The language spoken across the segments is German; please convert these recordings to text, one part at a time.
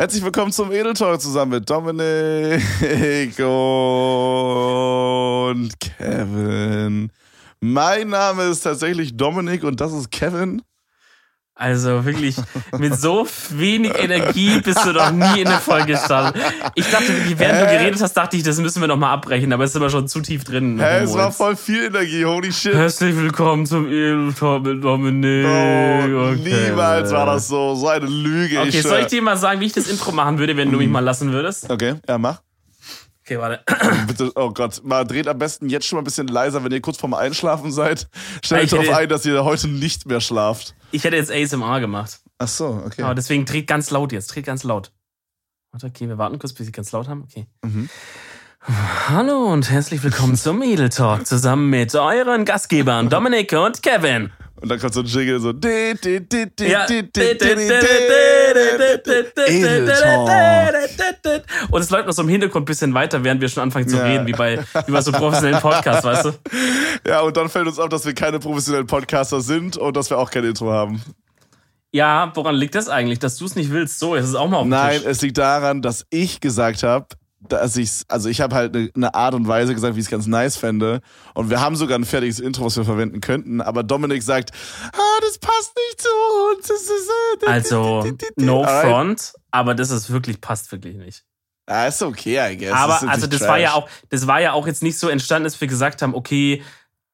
Herzlich willkommen zum Edel zusammen mit Dominik und Kevin. Mein Name ist tatsächlich Dominik und das ist Kevin. Also wirklich, mit so wenig Energie bist du noch nie in der Folge gestartet. Ich dachte wirklich, während du geredet hast, dachte ich, das müssen wir noch mal abbrechen, aber es ist immer schon zu tief drin. Hä, es war voll viel Energie, holy shit. Herzlich willkommen zum Edeltalk mit Dominik. Oh, okay. Niemals war das so, so eine Lüge. Okay, soll ich dir mal sagen, wie ich das Intro machen würde, wenn du mich mal lassen würdest? Okay, ja, mach. Okay, warte. Bitte, oh Gott, mal dreht am besten jetzt schon mal ein bisschen leiser, wenn ihr kurz vorm Einschlafen seid. Stellt darauf ein, dass ihr heute nicht mehr schlaft. Ich hätte jetzt ASMR gemacht. Ach so, okay. Aber deswegen dreht ganz laut jetzt, dreht ganz laut. Warte, okay, wir warten kurz, bis sie ganz laut haben. Okay. Mhm. Hallo und herzlich willkommen zum Edel Talk zusammen mit euren Gastgebern Dominik und Kevin. Und dann kommt so ein Jingle so. Und es läuft noch so im Hintergrund ein bisschen weiter, während wir schon anfangen zu reden, wie bei, wie bei so professionellen Podcasts, weißt du? Ja, und dann fällt uns auf, dass wir keine professionellen Podcaster sind und dass wir auch kein Intro haben. Ja, woran liegt das eigentlich, dass du es nicht willst? So, es ist auch mal auf Nein, Tisch. es liegt daran, dass ich gesagt habe, dass ich also ich habe halt eine ne Art und Weise gesagt, wie ich es ganz nice fände. Und wir haben sogar ein fertiges Intro, was wir verwenden könnten. Aber Dominik sagt, ah, das passt nicht zu uns. Also, no front, aber das ist wirklich, passt wirklich nicht. Ja, ist okay, I guess. Aber das also das trash. war ja auch, das war ja auch jetzt nicht so entstanden, dass wir gesagt haben, okay,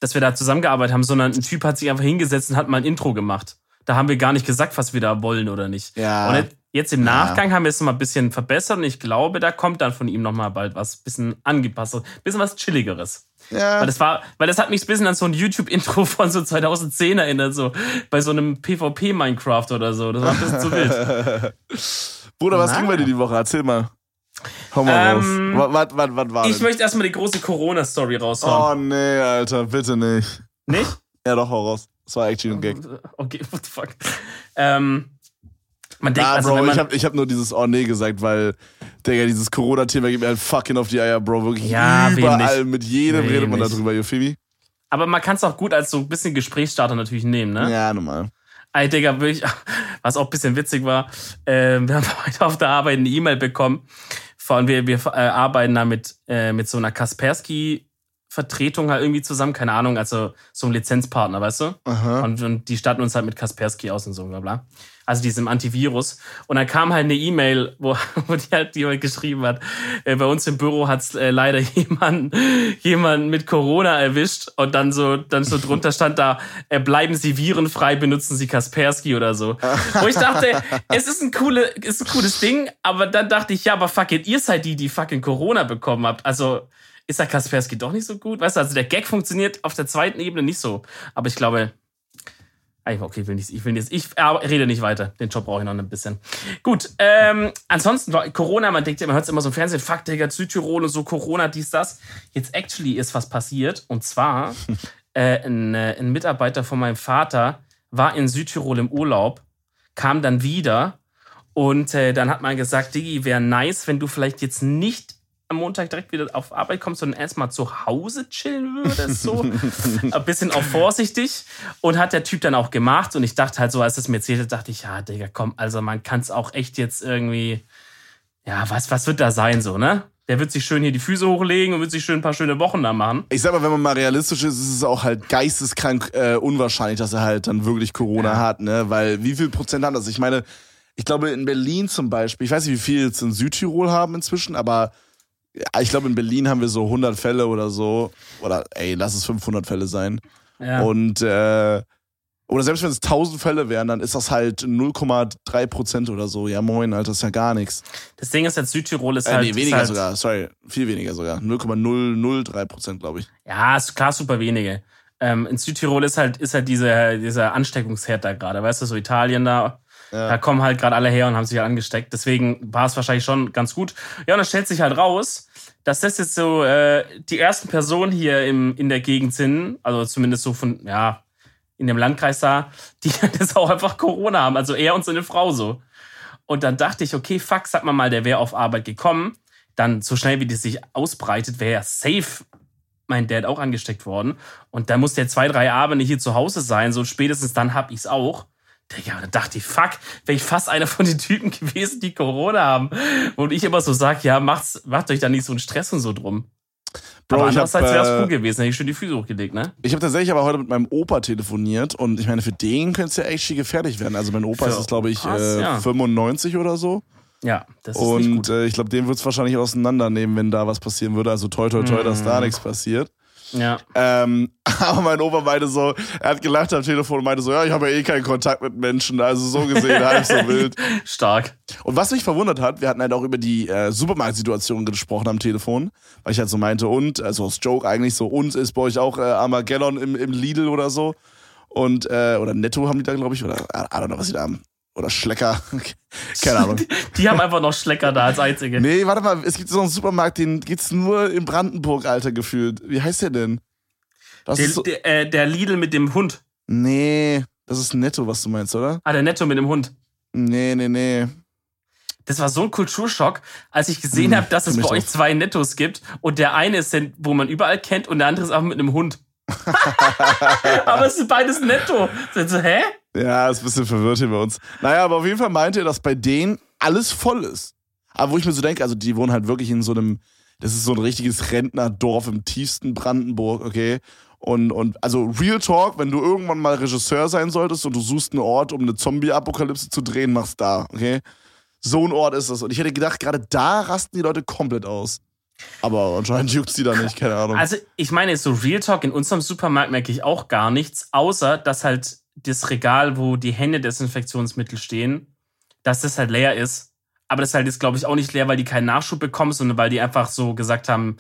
dass wir da zusammengearbeitet haben, sondern ein Typ hat sich einfach hingesetzt und hat mal ein Intro gemacht. Da haben wir gar nicht gesagt, was wir da wollen oder nicht. Ja. Und jetzt im Nachgang ja. haben wir es noch mal ein bisschen verbessert und ich glaube, da kommt dann von ihm noch mal bald was bisschen angepasst, bisschen was chilligeres. Ja. Weil das war, weil das hat mich ein bisschen an so ein YouTube-Intro von so 2010 erinnert, so bei so einem PvP-Minecraft oder so. Das war ein bisschen zu wild. Bruder, was Na. ging bei dir die Woche? Erzähl mal. Hau mal ähm, raus. Was, was, was war Ich möchte erstmal die große Corona-Story raushauen. Oh nee, Alter, bitte nicht. Nicht? ja, doch, hau raus. Das war actually ein Gag. Okay, what the fuck. Ähm, man denkt, ah, also, Bro, ich habe ich hab nur dieses Oh nee gesagt, weil, Digga, dieses Corona-Thema geht mir halt fucking auf die Eier, Bro. Wirklich ja, überall, mit jedem wenig. redet man darüber, me? Aber man kann es auch gut als so ein bisschen Gesprächsstarter natürlich nehmen, ne? Ja, normal. Ey, Digga, wirklich, was auch ein bisschen witzig war, äh, wir haben heute auf der Arbeit eine E-Mail bekommen. Allem, wir, wir äh, arbeiten da mit, äh, mit so einer Kaspersky Vertretung halt irgendwie zusammen, keine Ahnung, also so ein Lizenzpartner, weißt du? Und, und die statten uns halt mit Kaspersky aus und so, bla bla. Also diesem Antivirus. Und dann kam halt eine E-Mail, wo, wo die halt jemand geschrieben hat, äh, bei uns im Büro hat's äh, leider jemand, jemand mit Corona erwischt und dann so, dann so drunter stand da, äh, bleiben Sie virenfrei, benutzen Sie Kaspersky oder so. wo ich dachte, es ist ein, coole, ist ein cooles Ding, aber dann dachte ich, ja, aber fuck it, ihr seid die, die fucking Corona bekommen habt. Also, ist der Kaspersky doch nicht so gut. Weißt du, also der Gag funktioniert auf der zweiten Ebene nicht so. Aber ich glaube, okay, ich will nicht, ich will nicht, ich rede nicht weiter. Den Job brauche ich noch ein bisschen. Gut, ähm, ansonsten, Corona, man denkt, man hört es immer so im Fernsehen, fuck, Digga, Südtirol und so, Corona, dies, das. Jetzt actually ist was passiert. Und zwar, äh, ein, äh, ein Mitarbeiter von meinem Vater war in Südtirol im Urlaub, kam dann wieder und äh, dann hat man gesagt, Diggi, wäre nice, wenn du vielleicht jetzt nicht am Montag direkt wieder auf Arbeit kommst, sondern erstmal zu Hause chillen würdest, so ein bisschen auch vorsichtig. Und hat der Typ dann auch gemacht. Und ich dachte halt so, als es mir erzählte, dachte ich, ja, Digga, komm, also man kann es auch echt jetzt irgendwie, ja, was, was wird da sein, so, ne? Der wird sich schön hier die Füße hochlegen und wird sich schön ein paar schöne Wochen da machen. Ich sag mal, wenn man mal realistisch ist, ist es auch halt geisteskrank äh, unwahrscheinlich, dass er halt dann wirklich Corona ja. hat, ne? Weil wie viel Prozent haben das? Ich meine, ich glaube in Berlin zum Beispiel, ich weiß nicht, wie viel jetzt in Südtirol haben inzwischen, aber ich glaube, in Berlin haben wir so 100 Fälle oder so. Oder, ey, lass es 500 Fälle sein. Ja. Und, äh, oder selbst wenn es 1000 Fälle wären, dann ist das halt 0,3 Prozent oder so. Ja, moin, Alter, das ist ja gar nichts. Das Ding ist jetzt, Südtirol ist äh, halt. Nee, weniger halt, sogar, sorry, viel weniger sogar. 0,003 Prozent, glaube ich. Ja, ist klar, super wenige. Ähm, in Südtirol ist halt, ist halt diese, dieser Ansteckungsherd da gerade, weißt du, so Italien da Ja. Da kommen halt gerade alle her und haben sich halt angesteckt. Deswegen war es wahrscheinlich schon ganz gut. Ja, und dann stellt sich halt raus, dass das jetzt so äh, die ersten Personen hier im, in der Gegend sind, also zumindest so von, ja, in dem Landkreis da, die das auch einfach Corona haben. Also er und seine Frau so. Und dann dachte ich, okay, fuck, sag mal mal, der wäre auf Arbeit gekommen. Dann so schnell wie das sich ausbreitet, wäre ja safe mein Dad auch angesteckt worden. Und dann muss der zwei, drei Abende hier zu Hause sein. So spätestens dann hab ich's auch. Ja, dann dachte ich, fuck, wäre ich fast einer von den Typen gewesen, die Corona haben. Und ich immer so sag, ja, macht's, macht euch da nicht so einen Stress und so drum. Bro, aber andererseits wäre es äh, cool gewesen, hätte ich schon die Füße hochgelegt, ne? Ich habe tatsächlich aber heute mit meinem Opa telefoniert und ich meine, für den könnte es ja echt gefährlich werden. Also mein Opa Für ist, glaube ich, äh, ja. 95 oder so. Ja, das ist nicht Und gut. äh, ich glaube, den wird es wahrscheinlich auseinandernehmen, wenn da was passieren würde. Also toi toi toi, dass Mhm. da nichts passiert. Ja. Ähm, aber mein Opa meinte so, er hat gelacht am Telefon und meinte so, ja, ich habe ja eh keinen Kontakt mit Menschen, also so gesehen halb so wild. Stark. Und was mich verwundert hat, wir hatten halt auch über die äh, Supermarktsituation gesprochen am Telefon, weil ich halt so meinte, und, also als Joke eigentlich so, und ist bei euch auch äh, Armageddon im, im Lidl oder so? Und, äh, oder Netto haben die da, glaube ich, oder I I don't know, was die da haben. Oder Schlecker. Keine Ahnung. Die haben einfach noch Schlecker da als einzige. Nee, warte mal, es gibt so einen Supermarkt, den gibt's nur in Brandenburg, Alter, gefühlt. Wie heißt der denn? Das Der, ist so, der, äh, der Lidl mit dem Hund. nee, das ist Netto, was du meinst, oder? Ah, der Netto mit dem Hund. Nee, nee, nee. Das war so ein Kulturschock, als ich gesehen Hm, habe, dass es bei euch zwei Nettos gibt und der eine ist den, wo man überall kennt und der andere ist auch mit einem Hund. aber es sind beides Netto. So, hä? Ja, ist ein bisschen verwirrt hier bei uns. Naja, aber auf jeden Fall meinte er, dass bei denen alles voll ist. Aber wo ich mir so denke, also die wohnen halt wirklich in so einem, das ist so ein richtiges Rentnerdorf im tiefsten Brandenburg, okay? Und, und also Real Talk, wenn du irgendwann mal Regisseur sein solltest und du suchst einen Ort, um eine Zombie-Apokalypse zu drehen, machst da, okay? So ein Ort ist das. Und ich hätte gedacht, gerade da rasten die Leute komplett aus. Aber anscheinend juckt's die da nicht, keine Ahnung. Also, ich meine, so Real Talk in unserem Supermarkt merke ich auch gar nichts, außer dass halt das Regal, wo die Händedesinfektionsmittel stehen, dass das halt leer ist. Aber das ist halt jetzt, glaube ich, auch nicht leer, weil die keinen Nachschub bekommen, sondern weil die einfach so gesagt haben,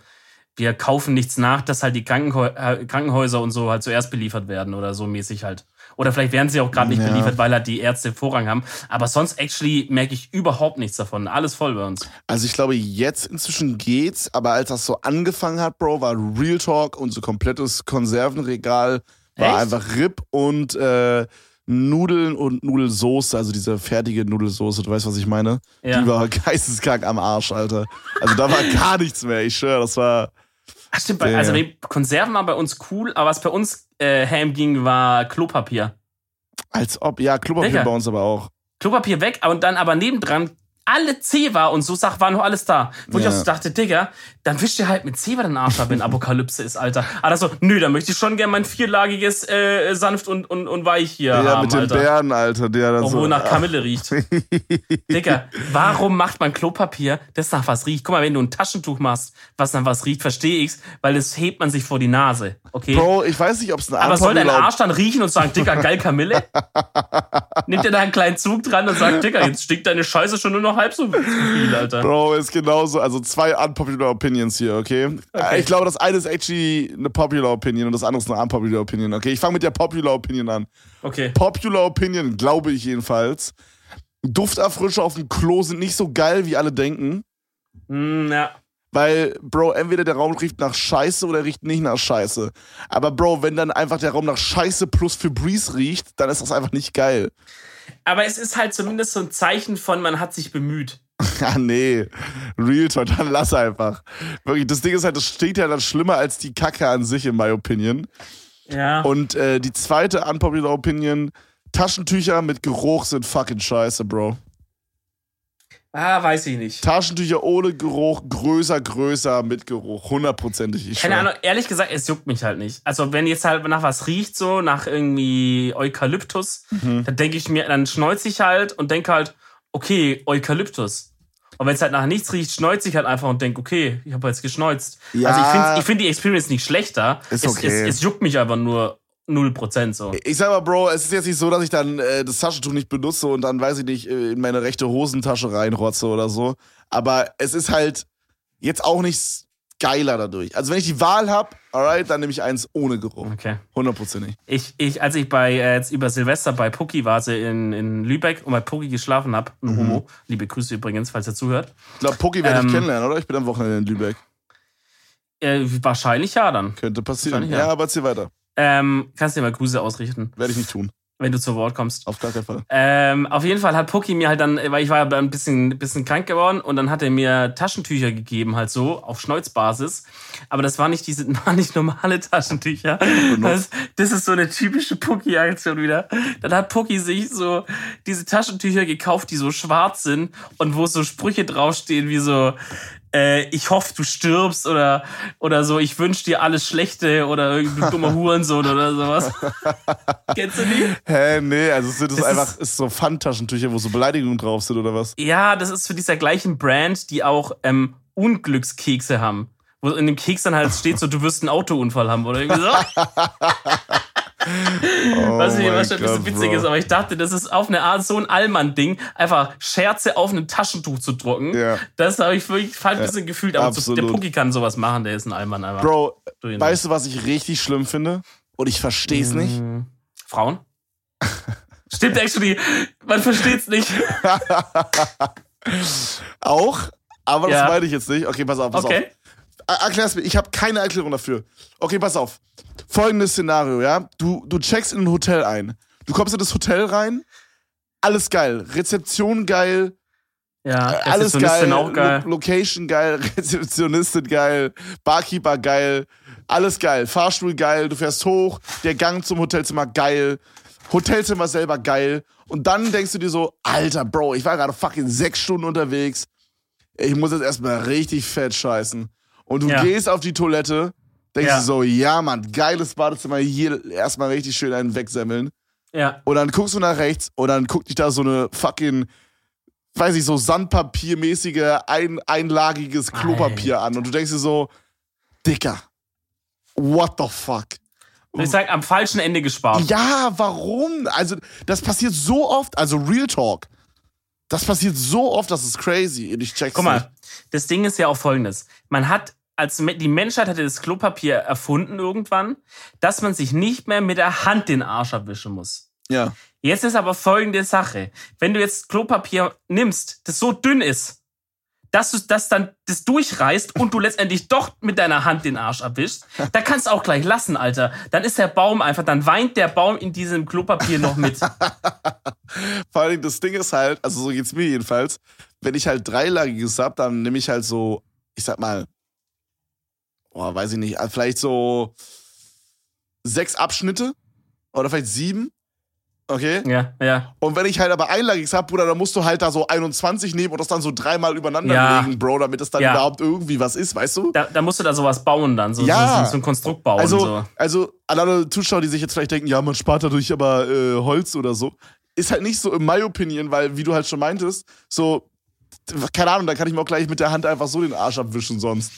wir kaufen nichts nach, dass halt die Krankenhäu äh, Krankenhäuser und so halt zuerst beliefert werden oder so mäßig halt. Oder vielleicht werden sie auch gerade nicht Ja. beliefert, weil halt die Ärzte Vorrang haben. Aber sonst actually merke ich überhaupt nichts davon. Alles voll bei uns. Also ich glaube, jetzt inzwischen geht's, aber als das so angefangen hat, Bro, war Real Talk, unser komplettes Konservenregal war Echt? einfach Rip und äh, Nudeln und Nudelsoße, also diese fertige Nudelsoße, du weißt, was ich meine? Ja. Die war geisteskrank am Arsch, Alter. Also da war gar nichts mehr, ich schwöre, das war. Ach, stimmt, Ja, also Konserven waren bei uns cool, aber was bei uns äh, ham ging, war Klopapier. Als ob, ja, Klopapier Digga. bei uns aber auch. Klopapier weg und dann aber nebendran alle Zewa und so Sachen waren noch alles da. Wo ich Ja. auch so dachte, Digga, dann wischt ihr halt mit Zewa den Arsch ab, wenn Apokalypse ist, Alter. Aber so, nö, dann möchte ich schon gerne mein vierlagiges äh, sanft und, und, und weich hier Ja, haben, mit den Alter. Bären, Alter, der dann Obwohl so. nach Kamille riecht. Digga, warum macht man Klopapier, das nach was riecht? Guck mal, wenn du ein Taschentuch machst, was nach was riecht, verstehe ich's, weil das hebt man sich vor die Nase, okay? Bro, ich weiß nicht, ob es ein Aber soll dein Arsch dann riechen und sagen, Digga, geil Kamille? Nimmt er da einen kleinen Zug dran und sagt, Digga, jetzt stinkt deine Scheiße schon nur noch halb so viel, Alter. Bro, ist genauso. Also zwei unpopular Opinions hier, okay? Okay. Ich glaube, das eine ist actually eine popular Opinion und das andere ist eine unpopular Opinion, okay? Ich fange mit der popular Opinion an. Okay. Popular Opinion, glaube ich jedenfalls. Dufterfrischer auf dem Klo sind nicht so geil, wie alle denken. Hm, ja. Weil, Bro, entweder der Raum riecht nach Scheiße oder riecht nicht nach Scheiße. Aber, Bro, wenn dann einfach der Raum nach Scheiße plus Febreze riecht, dann ist das einfach nicht geil. Aber es ist halt zumindest so ein Zeichen von, man hat sich bemüht. Ja, nee. Real Talk, dann lass einfach. Wirklich, das Ding ist halt, das steht ja dann schlimmer als die Kacke an sich, in my opinion. Ja. Und äh, die zweite unpopular Opinion, Taschentücher mit Geruch sind fucking scheiße, Bro. Ah, weiß ich nicht. Taschentücher ohne Geruch, größer, größer, mit Geruch. Hundertprozentig. Keine. Ahnung, ehrlich gesagt, es juckt mich halt nicht. Also, wenn jetzt halt nach was riecht, so nach irgendwie Eukalyptus, Mhm. dann denke ich mir, dann schneuze ich halt und denke halt, okay, Eukalyptus. Und wenn es halt nach nichts riecht, schneuze ich halt einfach und denke, okay, ich habe jetzt geschneuzt. Ja. Also ich finde ich find die Experience nicht schlechter. Ist es, okay. es, es juckt mich einfach nur 0% so. Ich sag mal, Bro, es ist jetzt nicht so, dass ich dann äh, das Taschentuch nicht benutze und dann, weiß ich nicht, äh, in meine rechte Hosentasche reinrotze oder so. Aber es ist halt jetzt auch nicht geiler dadurch. Also wenn ich die Wahl habe, alright, dann nehme ich eins ohne Geruch. Okay. Hundertprozentig. Ich, ich, als ich bei äh, jetzt über Silvester bei Pucki war sie in, in Lübeck und bei Pucki geschlafen habe, ein Homo, liebe Grüße übrigens, falls er zuhört. Ich glaube, Poki werde Ähm, ich kennenlernen, oder? Ich bin am Wochenende in Lübeck. Äh, wahrscheinlich ja dann. Könnte passieren. Ja, ja. aber erzähl weiter. Ähm, kannst dir mal Grüße ausrichten, Werde ich nicht tun. wenn du zu Wort kommst. Auf gar keinen Fall. Ähm, auf jeden Fall hat Pucki mir halt dann, weil ich war ja ein bisschen, bisschen krank geworden und dann hat er mir Taschentücher gegeben, halt so, auf Schneuzbasis. Aber das waren nicht diese, waren nicht normale Taschentücher. Das, das ist so eine typische Pucki-Aktion wieder. Dann hat Pucki sich so diese Taschentücher gekauft, die so schwarz sind und wo so Sprüche draufstehen wie so, äh, ich hoffe, du stirbst oder, oder so, ich wünsche dir alles Schlechte oder du dummer Hurensohn oder sowas. Kennst du die? Hä, nee, also sind das Es einfach ist- ist so Pfandtaschentücher, wo so Beleidigungen drauf sind oder was? Ja, das ist für dieser gleichen Brand, die auch ähm, Unglückskekse haben. Wo in dem Keks dann halt steht so, du wirst einen Autounfall haben oder irgendwie so. was, ich, Oh was schon ein bisschen witzig Bro. ist, aber ich dachte, das ist auf eine Art so ein Allmann-Ding, einfach Scherze auf einem Taschentuch zu drucken. Ja. Das habe ich wirklich falsch ein bisschen gefühlt, aber so, absolut. der Pucki kann sowas machen, der ist ein Allmann einfach. Bro, Du weißt du, was ich richtig schlimm finde? Und ich verstehe es nicht. Frauen? Stimmt actually, man versteht's nicht. Auch, aber das Ja. meine ich jetzt nicht. Okay, pass auf, pass Okay. auf. Er- Erklär's mir, ich habe keine Erklärung dafür. Okay, pass auf. Folgendes Szenario, ja? Du, du checkst in ein Hotel ein. Du kommst in das Hotel rein, alles geil. Rezeption geil, Ja, alles geil, auch geil. Lo Location geil, Rezeptionistin geil, Barkeeper geil, alles geil, Fahrstuhl geil, du fährst hoch, der Gang zum Hotelzimmer geil, Hotelzimmer selber geil. Und dann denkst du dir so, alter Bro, ich war gerade fucking sechs Stunden unterwegs, ich muss jetzt erstmal richtig fett scheißen und du Ja. gehst auf die Toilette, denkst Ja. du so, ja Mann, geiles Badezimmer, hier erstmal richtig schön einen wegsemmeln Ja. und dann guckst du nach rechts und dann guckt dich da so eine fucking, weiß ich, so Sandpapiermäßige, ein, einlagiges Klopapier an. Und du denkst dir so, Dicker, what the fuck? Ich sag, am falschen Ende gespart. Ja, warum? Also, das passiert so oft, also Real Talk. Das passiert so oft, das ist crazy. Und ich check's Guck nicht. mal, das Ding ist ja auch folgendes. Man hat, als die Menschheit hatte das Klopapier erfunden irgendwann, dass man sich nicht mehr mit der Hand den Arsch abwischen muss. Ja. Jetzt ist aber folgende Sache. Wenn du jetzt Klopapier nimmst, das so dünn ist, dass du das dann das durchreißt und du letztendlich doch mit deiner Hand den Arsch abwischst, da kannst du auch gleich lassen, Alter. Dann ist der Baum einfach, dann weint der Baum in diesem Klopapier noch mit. Vor allem, das Ding ist halt, also so geht's mir jedenfalls, wenn ich halt dreilagiges hab, dann nehme ich halt so, ich sag mal, boah, weiß ich nicht, vielleicht so sechs Abschnitte oder vielleicht sieben. Okay? Ja, ja. Und wenn ich halt aber einlagiges hab, Bruder, dann musst du halt da so 21 nehmen und das dann so dreimal übereinander Ja. legen, Bro, damit es dann Ja. überhaupt irgendwie was ist, weißt du? Da, da musst du da sowas bauen dann, so, Ja. so, so ein Konstrukt bauen. Also, so. also an alle Zuschauer, die sich jetzt vielleicht denken, ja, man spart dadurch aber äh, Holz oder so, ist halt nicht so in my opinion, weil, wie du halt schon meintest, so, keine Ahnung, da kann ich mir auch gleich mit der Hand einfach so den Arsch abwischen sonst.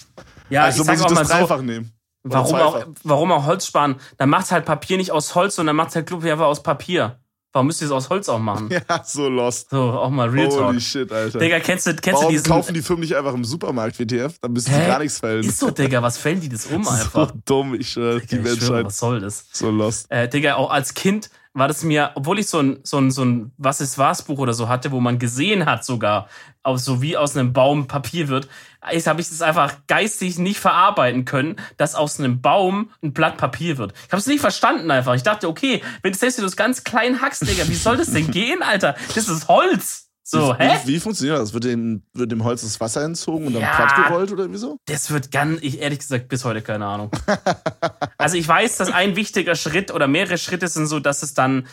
Ja, also ich muss ich auch mal das so, dreifach nehmen. Oder Warum auch, warum auch Holz sparen? Dann macht's halt Papier nicht aus Holz, sondern macht's halt Klopapier einfach aus Papier. Warum müsst ihr es aus Holz auch machen? Ja, so lost. So, auch mal Real Talk. Holy shit, Alter. Digga, kennst du, kennst du Warum diesen. kaufen die Firmen nicht einfach im Supermarkt WTF? Dann müssen Hä? gar nichts fällen. Ist so, Digga, was fällen die das um so einfach? dumm, ich schwöre, die ich schwöre, Menschheit. was soll das? So lost. Äh, Digga, auch als Kind war das mir, obwohl ich so ein, so ein, so ein Was ist was Buch oder so hatte, wo man gesehen hat sogar, aus, so wie aus einem Baum Papier wird, habe ich das einfach geistig nicht verarbeiten können, dass aus einem Baum ein Blatt Papier wird. Ich habe es nicht verstanden einfach. Ich dachte, okay, wenn du das ganz klein hackst, Digga, wie soll das denn gehen, Alter? Das ist Holz. So, wie, hä? Wie, wie funktioniert das? Wird dem, wird dem Holz das Wasser entzogen und dann Ja. platt gerollt oder wieso? Das wird ganz, ich ehrlich gesagt, bis heute keine Ahnung. also ich weiß, dass ein wichtiger Schritt oder mehrere Schritte sind so, dass es dann,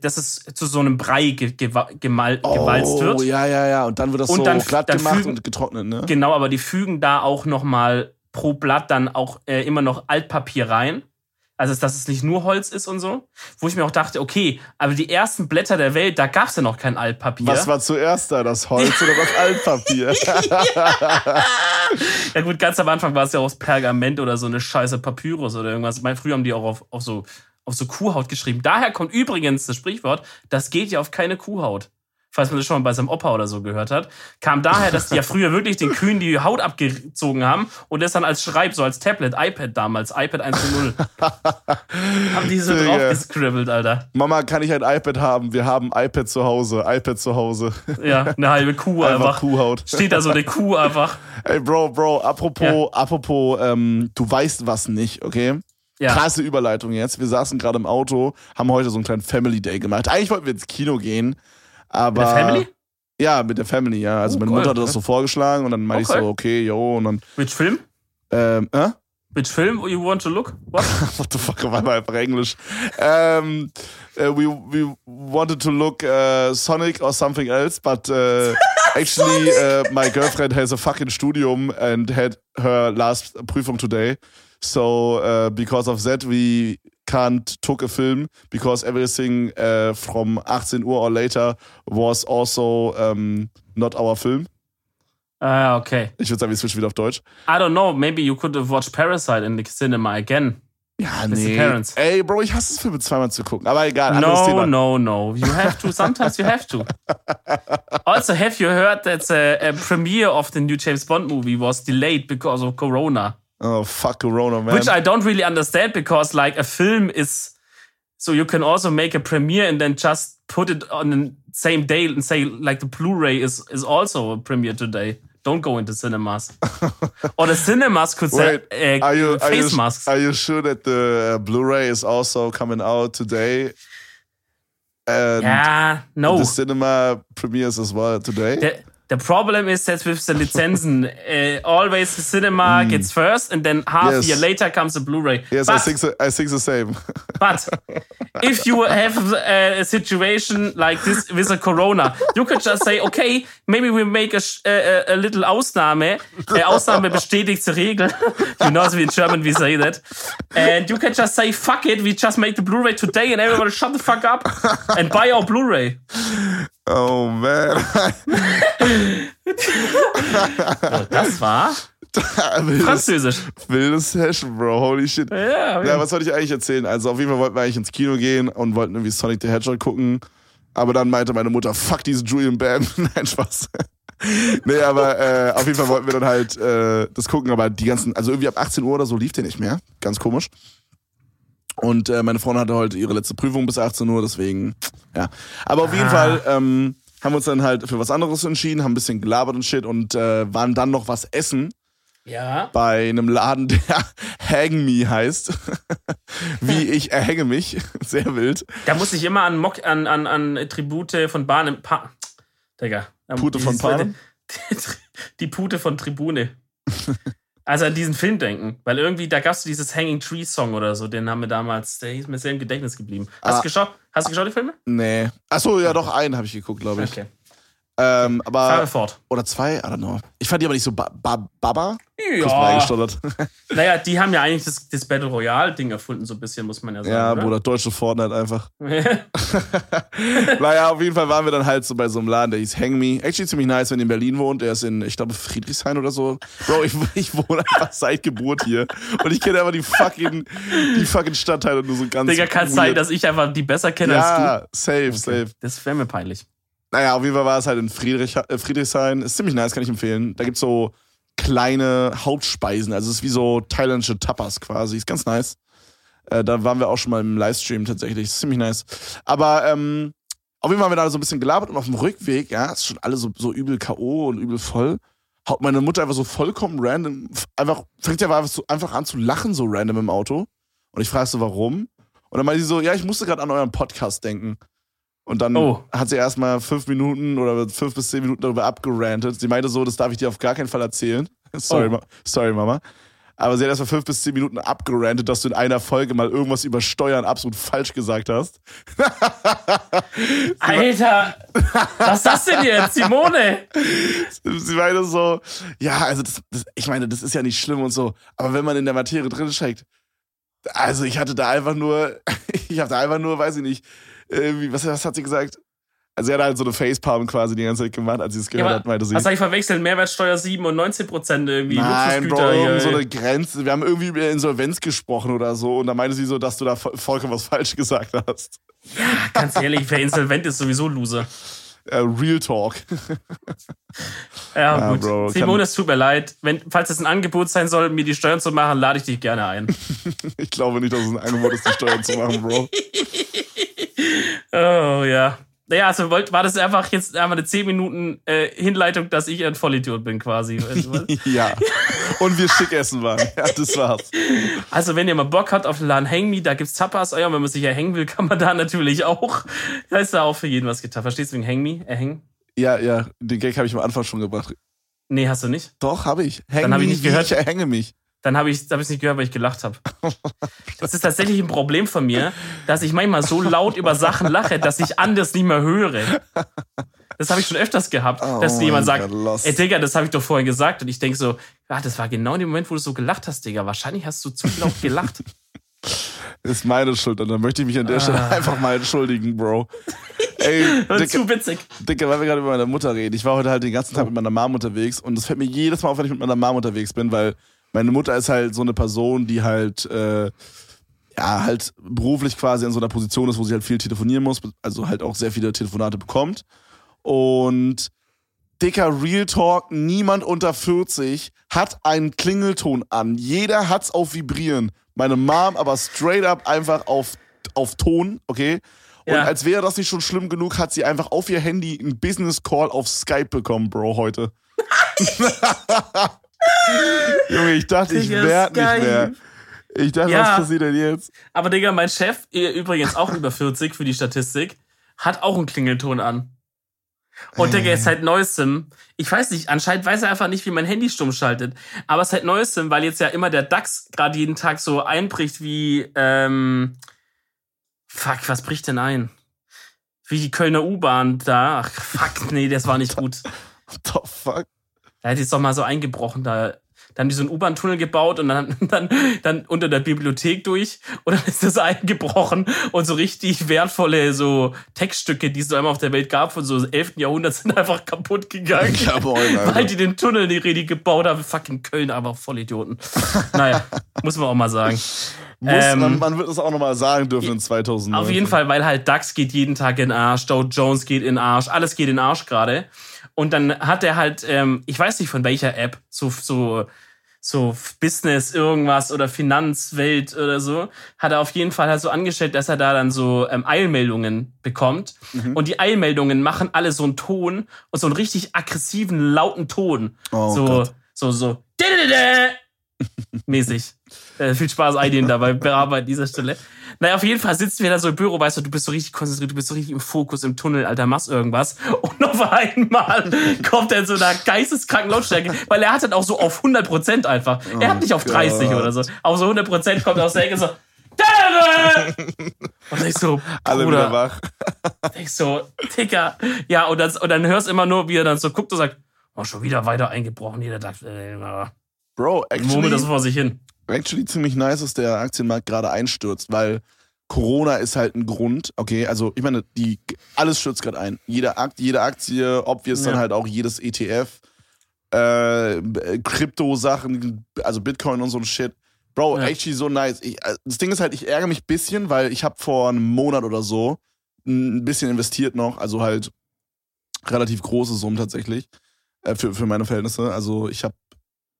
dass es zu so einem Brei ge gewa- gemal gewalzt wird. Oh, ja, ja, ja. Und dann wird das Und so dann- glatt dann gemacht fügen- und getrocknet, ne? Genau, aber die fügen da auch noch mal pro Blatt dann auch äh, immer noch Altpapier rein. Also, dass es nicht nur Holz ist und so. Wo ich mir auch dachte, okay, aber die ersten Blätter der Welt, da gab es ja noch kein Altpapier. Was war zuerst da, das Holz oder das Altpapier? Ja gut, ganz am Anfang war es ja aus Pergament oder so eine scheiße Papyrus oder irgendwas. Ich meine, früher haben die auch auf, auf, so, auf so Kuhhaut geschrieben. Daher kommt übrigens das Sprichwort, das geht ja auf keine Kuhhaut. falls man das schon mal bei seinem Opa oder so gehört hat, kam daher, dass die ja früher wirklich den Kühen die Haut abgezogen haben und das dann als Schreib, so als Tablet, iPad damals, iPad 1.0. haben die so drauf gescribbelt, Alter. Mama, kann ich ein iPad haben? Wir haben iPad zu Hause, iPad zu Hause. Ja, eine halbe Kuh Einfach einfach. Kuhhaut. Steht da so eine Kuh einfach. Ey, Bro, Bro, apropos, Ja. apropos, ähm, du weißt was nicht, okay? Ja. Krasse Überleitung jetzt. Wir saßen gerade im Auto, haben heute so einen kleinen Family Day gemacht. Eigentlich wollten wir ins Kino gehen, aber. Mit der Family? Ja, mit der Family, ja. Also Oh, meine. Mutter hat das so vorgeschlagen und dann meinte Okay. ich so, okay, yo, und dann, Which Film? ähm, äh? Which Film you want to look? What? What the fuck, war mal einfach Englisch. Ähm, äh, we, we wanted to look uh, Sonic or something else, but uh, actually uh, my girlfriend has a fucking Studium and had her last Prüfung today. So uh, because of that we can't took a film because everything uh, from 18 Uhr or later was also um, not our film. Ah, okay. Ich würde sagen, wir switchen wieder auf Deutsch. I don't know, maybe you could have watched Parasite in the cinema again. Ja, With nee. parents. Ey, Bro, ich hasse es, Filme zweimal zu gucken. Aber egal, anderes No, Thema. no, no. You have to. Sometimes you have to. Also, have you heard that the a premiere of the new James Bond movie was delayed because of Corona? Oh, fuck Corona, man. Which I don't really understand because, like, a film is so you can also make a premiere and then just put it on the same day and say, like, the Blu-ray is is also a premiere today. Don't go into cinemas. or the cinemas could sell Wait, uh, are you, are, face you, masks. are you sure that the uh, Blu-ray is also coming out today? And yeah, no. the cinema premieres as well today? The, the problem is that with the Lizenzen, uh, always the cinema gets first, and then half. Yes. year later comes the Blu-ray. yes, but, I think so, I think the same. but if you have a, a situation like this with a Corona, you could just say, okay, maybe we make a, sh- a, a- a little Ausnahme. Uh, Ausnahme bestätigt die Regel. you know, in German we say that. And you can just say, fuck it, we just make the Blu-ray today, and everybody shut the fuck up and buy our Blu-ray. Oh man. Das war wildes, Französisch. wildes Session, Bro. Holy shit. Ja, Ja, was wollte ich eigentlich erzählen? Also auf jeden Fall wollten wir eigentlich ins Kino gehen und wollten irgendwie Sonic the Hedgehog gucken. Aber dann meinte meine Mutter, fuck diesen Julian Bam. Nein, Spaß. nee, aber äh, auf jeden Fall wollten wir dann halt äh, das gucken, aber die ganzen, also irgendwie ab 18 Uhr oder so lief der nicht mehr. Ganz komisch. Und äh, meine Freundin hatte heute ihre letzte Prüfung bis 18 Uhr, deswegen, ja. Aber auf jeden Ah. Fall ähm, haben wir uns dann halt für was anderes entschieden, haben ein bisschen gelabert und shit und äh, waren dann noch was essen Ja. bei einem Laden, der Hang Me heißt. Wie ich erhänge mich. Sehr wild. Da muss ich immer an, Mock, an, an, an Tribute von Bahnen. Pa Digga. Ähm, Pute von Panem? Die, die Pute von Tribune. Also an diesen Film denken. Weil irgendwie, da gab es dieses Hanging Tree Song oder so, den haben wir damals, der ist mir sehr im Gedächtnis geblieben. Hast Ah. du geschaut? Hast du geschaut, die Filme? Nee. Achso, ja, doch, einen habe ich geguckt, glaube ich. Okay. Ähm, aber. fort. Oder zwei, I don't know. Ich fand die aber nicht so ba ba Baba. Ja. Naja, die haben ja eigentlich das, das Battle Royale-Ding erfunden, so ein bisschen, muss man ja sagen. Ja, oder? Bruder, deutsche Fortnite einfach. naja, auf jeden Fall waren wir dann halt so bei so einem Laden, der hieß Hang Me. Actually ziemlich nice, wenn ihr in Berlin wohnt. Der ist in, ich glaube, Friedrichshain oder so. Bro, ich, ich wohne einfach seit Geburt hier. Und ich kenne einfach die fucking, die fucking Stadtteile nur so ganz. Digga, kann weird. sein, dass ich einfach die besser kenne als Ja, safe, du. safe. Das wäre mir peinlich. Naja, auf jeden Fall war es halt in Friedrich, äh, Friedrichshain. Ist ziemlich nice, kann ich empfehlen. Da gibt's so kleine Hauptspeisen. Also es ist wie so thailändische Tapas quasi. Ist ganz nice. Äh, da waren wir auch schon mal im Livestream tatsächlich. Ist ziemlich nice. Aber ähm, auf jeden Fall haben wir da so ein bisschen gelabert und auf dem Rückweg, ja, ist schon alle so, so übel K.O. und übel voll. Haut meine Mutter einfach so vollkommen random, einfach, fängt ja einfach, so, einfach an zu lachen, so random im Auto. Und ich frage so, warum? Und dann meinte sie so, ja, ich musste gerade an euren Podcast denken. Und dann Oh. hat sie erstmal fünf Minuten oder fünf bis zehn Minuten darüber abgerantet. Sie meinte so, das darf ich dir auf gar keinen Fall erzählen. Sorry, Oh. Ma sorry Mama. Aber sie hat erstmal fünf bis zehn Minuten abgerantet, dass du in einer Folge mal irgendwas über Steuern absolut falsch gesagt hast. Alter, was ist das denn jetzt, Simone? Sie meinte so, ja, also das, das, ich meine, das ist ja nicht schlimm und so, aber wenn man in der Materie drin steckt, also ich hatte da einfach nur, ich habe da einfach nur, weiß ich nicht, irgendwie, was, was hat sie gesagt? Also sie hat halt so eine Facepalm quasi die ganze Zeit gemacht, als sie es Ja, gehört aber, hat, meinte sie. was soll ich verwechseln? Mehrwertsteuer 7 und 19 Prozent irgendwie. Nein, Bro, irgend so hier. eine Grenze. Wir haben irgendwie über Insolvenz gesprochen oder so und da meinte sie so, dass du da vo- vollkommen was falsch gesagt hast. Ganz ehrlich, wer insolvent ist, sowieso Loser. äh, Real Talk. Ja, Ja, gut. Bro, Simone, es tut mir leid. Wenn, falls es ein Angebot sein soll, mir die Steuern zu machen, lade ich dich gerne ein. Ich glaube nicht, dass es ein Angebot ist, die Steuern zu machen, Bro. Oh ja. Naja, also wollt, war das einfach jetzt einmal eine 10 Minuten äh, Hinleitung, dass ich ein Vollidiot bin quasi. Was? ja. Und wir schick essen waren. Ja, das war's. Also, wenn ihr mal Bock habt auf den Laden Hang Me, da gibt's Tapas. Oh ja, wenn man sich ja hängen will, kann man da natürlich auch. Da ist da auch für jeden was getan. Verstehst du wegen Hang Me? Äh, hängen? Ja, ja, den Gag habe ich am Anfang schon gebracht. Nee, hast du nicht? Doch, habe ich. Häng Dann hab ich nicht gehört. Ich hänge mich. Dann habe ich es nicht gehört, weil ich gelacht habe. Das ist tatsächlich ein Problem von mir, dass ich manchmal so laut über Sachen lache, dass ich anders nicht mehr höre. Das habe ich schon öfters gehabt, Oh dass jemand sagt, lost. ey Digga, das habe ich doch vorhin gesagt. Und ich denke so, ja, das war genau in dem Moment, wo du so gelacht hast, Digga. Wahrscheinlich hast du zu laut gelacht. Ist meine Schuld. Und dann möchte ich mich an der Stelle einfach mal entschuldigen, Bro. Ey, Dicke, zu witzig. Dicke, weil wir gerade über meine Mutter reden. Ich war heute halt den ganzen Tag mit meiner Mom unterwegs und das fällt mir jedes Mal auf, wenn ich mit meiner Mom unterwegs bin, weil meine Mutter ist halt so eine Person, die halt, äh, ja, halt beruflich quasi in so einer Position ist, wo sie halt viel telefonieren muss, also halt auch sehr viele Telefonate bekommt. Und dicker Real Talk, niemand unter 40 hat einen Klingelton an. Jeder hat's auf Vibrieren. Meine Mom aber straight up einfach auf, auf Ton, okay? Und Ja. als wäre das nicht schon schlimm genug, hat sie einfach auf ihr Handy einen Business Call auf Skype bekommen, Bro, heute. Junge, ich dachte, ich Digga, werd nicht mehr. Ich dachte, Ja. was passiert denn jetzt? Aber Digga, mein Chef, übrigens auch über 40 für die Statistik, hat auch einen Klingelton an. Und Digga, ist seit neuestem, ich weiß nicht, anscheinend weiß er einfach nicht, wie mein Handy stumm schaltet. Aber seit neuestem, weil jetzt ja immer der DAX gerade jeden Tag so einbricht wie, ähm, fuck, was bricht denn ein? Wie die Kölner U-Bahn da. Ach, fuck, nee, das war nicht gut. What the fuck? Da hätte ich doch mal so eingebrochen. Da, da haben die so einen U-Bahn-Tunnel gebaut und dann, dann, dann unter der Bibliothek durch und dann ist das eingebrochen und so richtig wertvolle so Textstücke, die es so einmal auf der Welt gab von so 11. Jahrhundert, sind einfach kaputt gegangen. Ja, Alter. Weil die den Tunnel nicht richtig gebaut haben. Fucking Köln, einfach Vollidioten. naja, muss man auch mal sagen. Muss, Ähm, man, man wird es auch nochmal sagen dürfen in 2000. Auf jeden Fall, weil halt DAX geht jeden Tag in Arsch, Dow Jones geht in den Arsch, alles geht in Arsch gerade. Und dann hat er halt, ähm, ich weiß nicht von welcher App, so, so, so Business irgendwas oder Finanzwelt oder so, hat er auf jeden Fall halt so angestellt, dass er da dann so ähm, Eilmeldungen bekommt. Mhm. Und die Eilmeldungen machen alle so einen Ton und so einen richtig aggressiven, lauten Ton. Oh so, Gott. so, so, mäßig. Äh, viel Spaß einigen dabei bearbeiten an dieser Stelle. Naja, auf jeden Fall sitzen wir da so im Büro, weißt du, du bist so richtig konzentriert, du bist so richtig im Fokus, im Tunnel, Alter, machst irgendwas. Und auf einmal kommt er in so einer geisteskranken Lautstärke, weil er hat dann auch so auf 100 Prozent einfach. Er hat nicht auf 30 Gott. oder so. Auf so 100 Prozent kommt er aus der Ecke so. Und ich so, Alle Bruder, wieder wach. ich so, Dicker. Ja, und, das, und dann hörst du immer nur, wie er dann so guckt und sagt, oh, schon wieder weiter eingebrochen. Jeder dachte, äh, Bro, murmelt das actually, vor sich hin. Actually ziemlich nice, dass der Aktienmarkt gerade einstürzt, weil Corona ist halt ein Grund, okay, also ich meine, die, alles stürzt gerade ein. Jede, Akt, jede Aktie, obvious Ja. dann halt auch jedes ETF, äh, Krypto-Sachen, also Bitcoin und so ein Shit. Bro, Ja. actually so nice. Ich, äh, das Ding ist halt, ich ärgere mich ein bisschen, weil ich habe vor einem Monat oder so ein bisschen investiert noch, also halt relativ große Summen tatsächlich äh, für, für meine Verhältnisse. Also ich habe,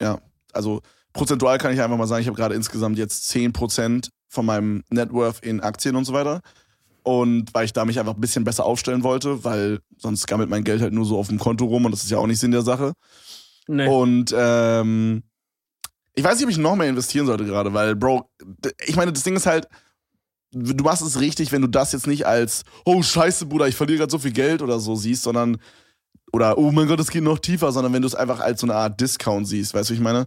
ja, also prozentual kann ich einfach mal sagen, ich habe gerade insgesamt jetzt 10% von meinem Net Worth in Aktien und so weiter. Und weil ich da mich einfach ein bisschen besser aufstellen wollte, weil sonst gammelt mein Geld halt nur so auf dem Konto rum und das ist ja auch nicht Sinn der Sache. Nee. Und ähm, ich weiß nicht, ob ich noch mehr investieren sollte gerade, weil, Bro, ich meine, das Ding ist halt, du machst es richtig, wenn du das jetzt nicht als, oh scheiße, Bruder, ich verliere gerade so viel Geld oder so siehst, sondern, oder, oh mein Gott, es geht noch tiefer, sondern wenn du es einfach als so eine Art Discount siehst, weißt du, wie ich meine?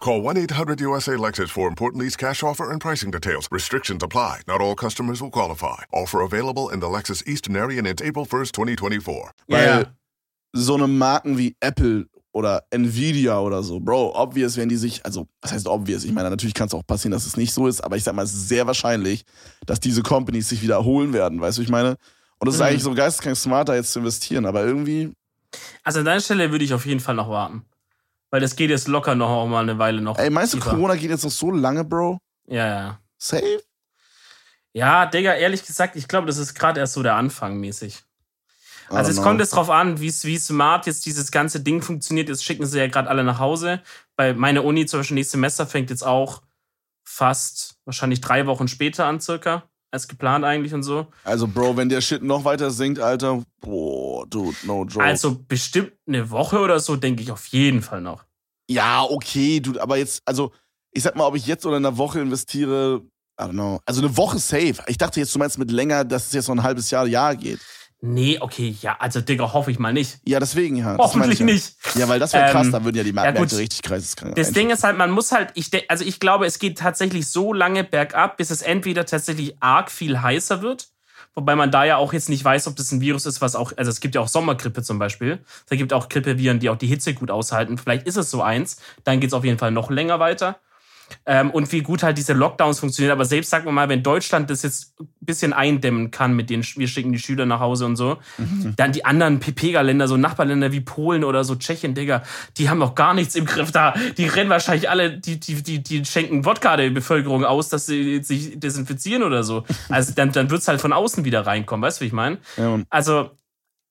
Call 1-800-USA-LEXUS for important lease cash offer and pricing details. Restrictions apply. Not all customers will qualify. Offer available in the Lexus Eastern area and it's April 1st, 2024. Weil Ja. so eine Marken wie Apple oder Nvidia oder so, Bro, obvious, wenn die sich, also, was heißt obvious? Ich meine, natürlich kann es auch passieren, dass es nicht so ist, aber ich sag mal, es ist sehr wahrscheinlich, dass diese Companies sich wiederholen werden, weißt du, ich meine? Und es ist Mhm. eigentlich so geisteskrank smarter, jetzt zu investieren, aber irgendwie, Also an deiner Stelle würde ich auf jeden Fall noch warten. Weil das geht jetzt locker noch auch mal eine Weile noch. ey, meinst du, tiefer. Corona geht jetzt noch so lange, Bro? Ja, ja. Safe? Ja, Digga, ehrlich gesagt, ich glaube, das ist gerade erst so der Anfang mäßig. Also es know. kommt jetzt drauf an, wie wie smart jetzt dieses ganze Ding funktioniert. Jetzt schicken sie ja gerade alle nach Hause. Bei meiner Uni zum Beispiel nächstes Semester fängt jetzt auch fast wahrscheinlich drei Wochen später an, circa, als geplant eigentlich und so. Also, Bro, wenn der Shit noch weiter sinkt, Alter, boah, dude, no joke. Also bestimmt eine Woche oder so, denke ich auf jeden Fall noch. Ja, okay, dude, aber jetzt, also, ich sag mal, ob ich jetzt oder in einer Woche investiere, I don't know. Also eine Woche safe. Ich dachte jetzt, du meinst mit länger, dass es jetzt noch ein halbes Jahr, Jahr geht. Nee, okay, ja, also Digga, hoffe ich mal nicht. Ja, deswegen ja. Hoffentlich ich ja. nicht. Ja, weil das wäre krass, Ähm, da würden ja die ja, Märkte gut. richtig kreiseskrank. Das Ding ist halt, man muss halt, ich de- also ich glaube, es geht tatsächlich so lange bergab, bis es entweder tatsächlich arg viel heißer wird, wobei man da ja auch jetzt nicht weiß, ob das ein Virus ist, was auch, also es gibt ja auch Sommergrippe zum Beispiel. Da gibt auch Grippeviren, die auch die Hitze gut aushalten. Vielleicht ist es so eins, dann geht es auf jeden Fall noch länger weiter. Ähm, und wie gut halt diese Lockdowns funktionieren. Aber selbst sagen wir mal, wenn Deutschland das jetzt ein bisschen eindämmen kann mit den, wir schicken die Schüler nach Hause und so, dann die anderen Pepega-Länder, so Nachbarländer wie Polen oder so Tschechien, Digga, die haben noch gar nichts im Griff da. Die rennen wahrscheinlich alle, die, die, die, die schenken Wodka der Bevölkerung aus, dass sie sich desinfizieren oder so. Also dann, dann wird's halt von außen wieder reinkommen, weißt du, wie ich meine? Ja. Also,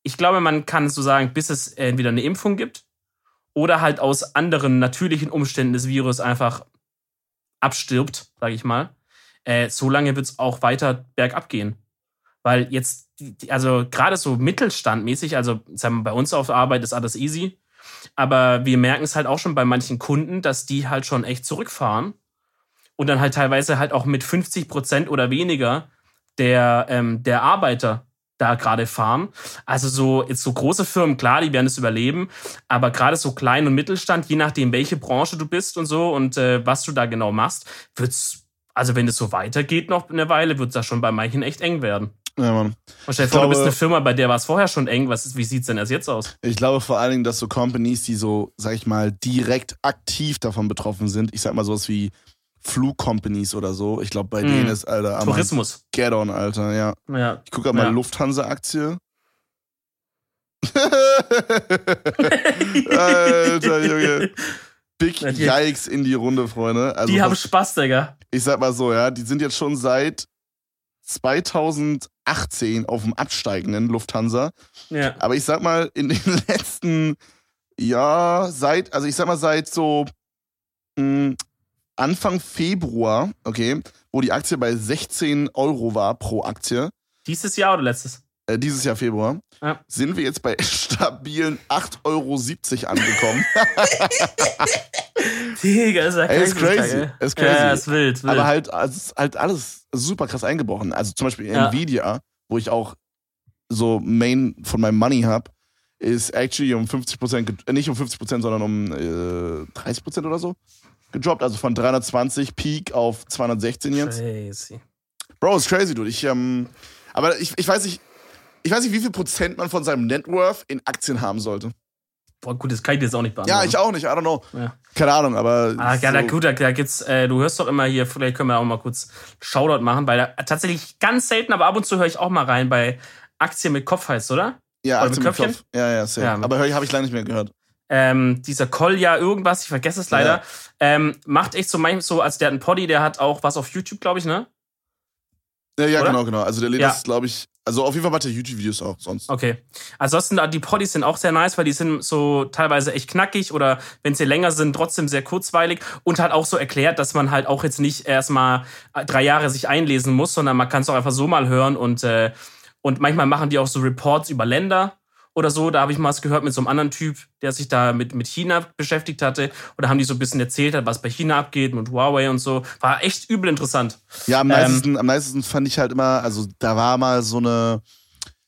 ich glaube, man kann so sagen, bis es entweder eine Impfung gibt oder halt aus anderen natürlichen Umständen des Virus einfach abstirbt, sage ich mal. Äh, so lange wird es auch weiter bergab gehen. Weil jetzt, also gerade so mittelstandmäßig, also sagen wir, bei uns auf Arbeit ist alles easy, aber wir merken es halt auch schon bei manchen Kunden, dass die halt schon echt zurückfahren und dann halt teilweise halt auch mit 50 Prozent oder weniger der, ähm, der Arbeiter da gerade fahren. Also so jetzt so große Firmen, klar, die werden es überleben, aber gerade so Klein- und Mittelstand, je nachdem, welche Branche du bist und so und äh, was du da genau machst, wird's, also wenn es so weitergeht noch eine Weile, wird's da schon bei manchen echt eng werden. Ja, Mann. Und stell dir Ich vor, du bist glaube- eine Firma, bei der war es vorher schon eng. Was ist, wie sieht's denn erst jetzt aus? Ich glaube vor allen Dingen, dass so Companies, die so, sag ich mal, direkt aktiv davon betroffen sind, ich sag mal sowas wie Flugcompanies oder so, ich glaube bei Mm. denen ist, Alter, am Tourismus. Get-on, Alter, ja. Ja. Ich gucke mal Ja. Lufthansa-Aktie. Alter, Junge. Big Yikes in die Runde, Freunde. Also Die haben Spaß, Digga. ich sag mal so, ja, die sind jetzt schon seit 2018 auf dem absteigenden Lufthansa. Ja. Aber ich sag mal, in den letzten, ja, seit, also ich sag mal, seit so mh, Anfang Februar, okay, wo die Aktie bei 16 Euro war pro Aktie, Dieses Jahr oder letztes? äh, dieses Jahr Februar, Ja. sind wir jetzt bei stabilen 8,70 Euro angekommen. Digga, ist ja Ey, ist crazy, ist crazy. Ja, ist wild, wild. Aber halt, also, halt alles super krass eingebrochen. Also zum Beispiel Ja. Nvidia, wo ich auch so Main von meinem Money habe, ist actually um 50%, ge- äh, nicht um 50%, sondern um äh, 30% oder so gedroppt. Also von 320 Peak auf 216 jetzt. Crazy. Bro, ist crazy, dude. Ich, ähm, aber ich, ich weiß nicht, ich weiß nicht, wie viel Prozent man von seinem Net Worth in Aktien haben sollte. Boah, gut, das kann ich dir jetzt auch nicht Ja, beantworten. ich auch nicht, I don't know. Ja. Keine Ahnung, aber. Ah, ja, da, gut, da, da gibt's, äh, du hörst doch immer hier, vielleicht können wir auch mal kurz Shoutout machen, weil da tatsächlich ganz selten, aber ab und zu höre ich auch mal rein bei Aktien mit Kopf heißt, oder? ja, Aktien mit mit Köpfchen? Kopf. Ja, ja, safe. Ja, aber habe ich lange nicht mehr gehört. Ähm, dieser Kolja irgendwas, ich vergesse es leider, Ja. ähm, macht echt so manchmal so, als der hat einen Poddy, der hat auch was auf YouTube, glaube ich, ne? Ja, ja, Oder? genau, genau. Also der lädt Ja. das, glaube ich, also auf jeden Fall macht er YouTube-Videos auch sonst. Okay. Ansonsten, die Poddies sind auch sehr nice, weil die sind so teilweise echt knackig oder wenn sie länger sind, trotzdem sehr kurzweilig und halt auch so erklärt, dass man halt auch jetzt nicht erstmal drei Jahre sich einlesen muss, sondern man kann es auch einfach so mal hören und, äh, und manchmal machen die auch so Reports über Länder oder so. Da habe ich mal was gehört mit so einem anderen Typ, der sich da mit, mit China beschäftigt hatte. Oder haben die so ein bisschen erzählt, hat, was bei China abgeht mit Huawei und so. War echt übel interessant. Ja, am Ähm, am nicesten fand ich halt immer, also da war mal so eine,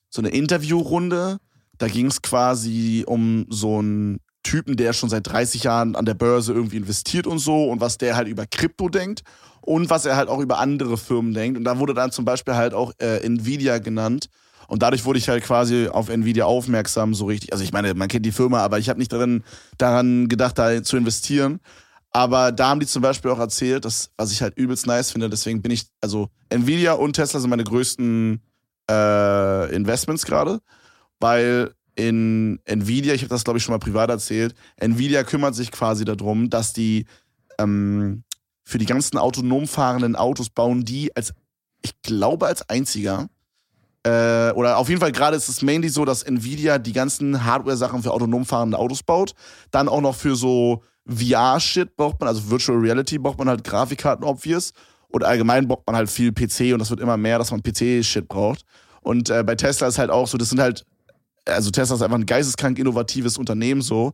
so eine Interviewrunde. Da ging es quasi um so einen Typen, der schon seit 30 Jahren an der Börse irgendwie investiert und so und was der halt über Krypto denkt und was er halt auch über andere Firmen denkt. Und da wurde dann zum Beispiel halt auch äh, Nvidia genannt. Und dadurch wurde ich halt quasi auf Nvidia aufmerksam, so richtig. Also ich meine, man kennt die Firma, aber ich habe nicht daran, daran gedacht, da zu investieren. Aber da haben die zum Beispiel auch erzählt, dass, was ich halt übelst nice finde, deswegen bin ich, also Nvidia und Tesla sind meine größten äh, Investments gerade, weil in Nvidia, ich habe das glaube ich schon mal privat erzählt, Nvidia kümmert sich quasi darum, dass die ähm, für die ganzen autonom fahrenden Autos bauen die als, ich glaube als einziger, äh, oder auf jeden Fall gerade ist es mainly so, dass Nvidia die ganzen Hardware-Sachen für autonom fahrende Autos baut, dann auch noch für so VR-Shit braucht man, also Virtual Reality braucht man halt Grafikkarten, obvious. Und allgemein braucht man halt viel PC und das wird immer mehr, dass man PC-Shit braucht. Und äh, bei Tesla ist halt auch so, das sind halt, also Tesla ist einfach ein geisteskrank innovatives Unternehmen so.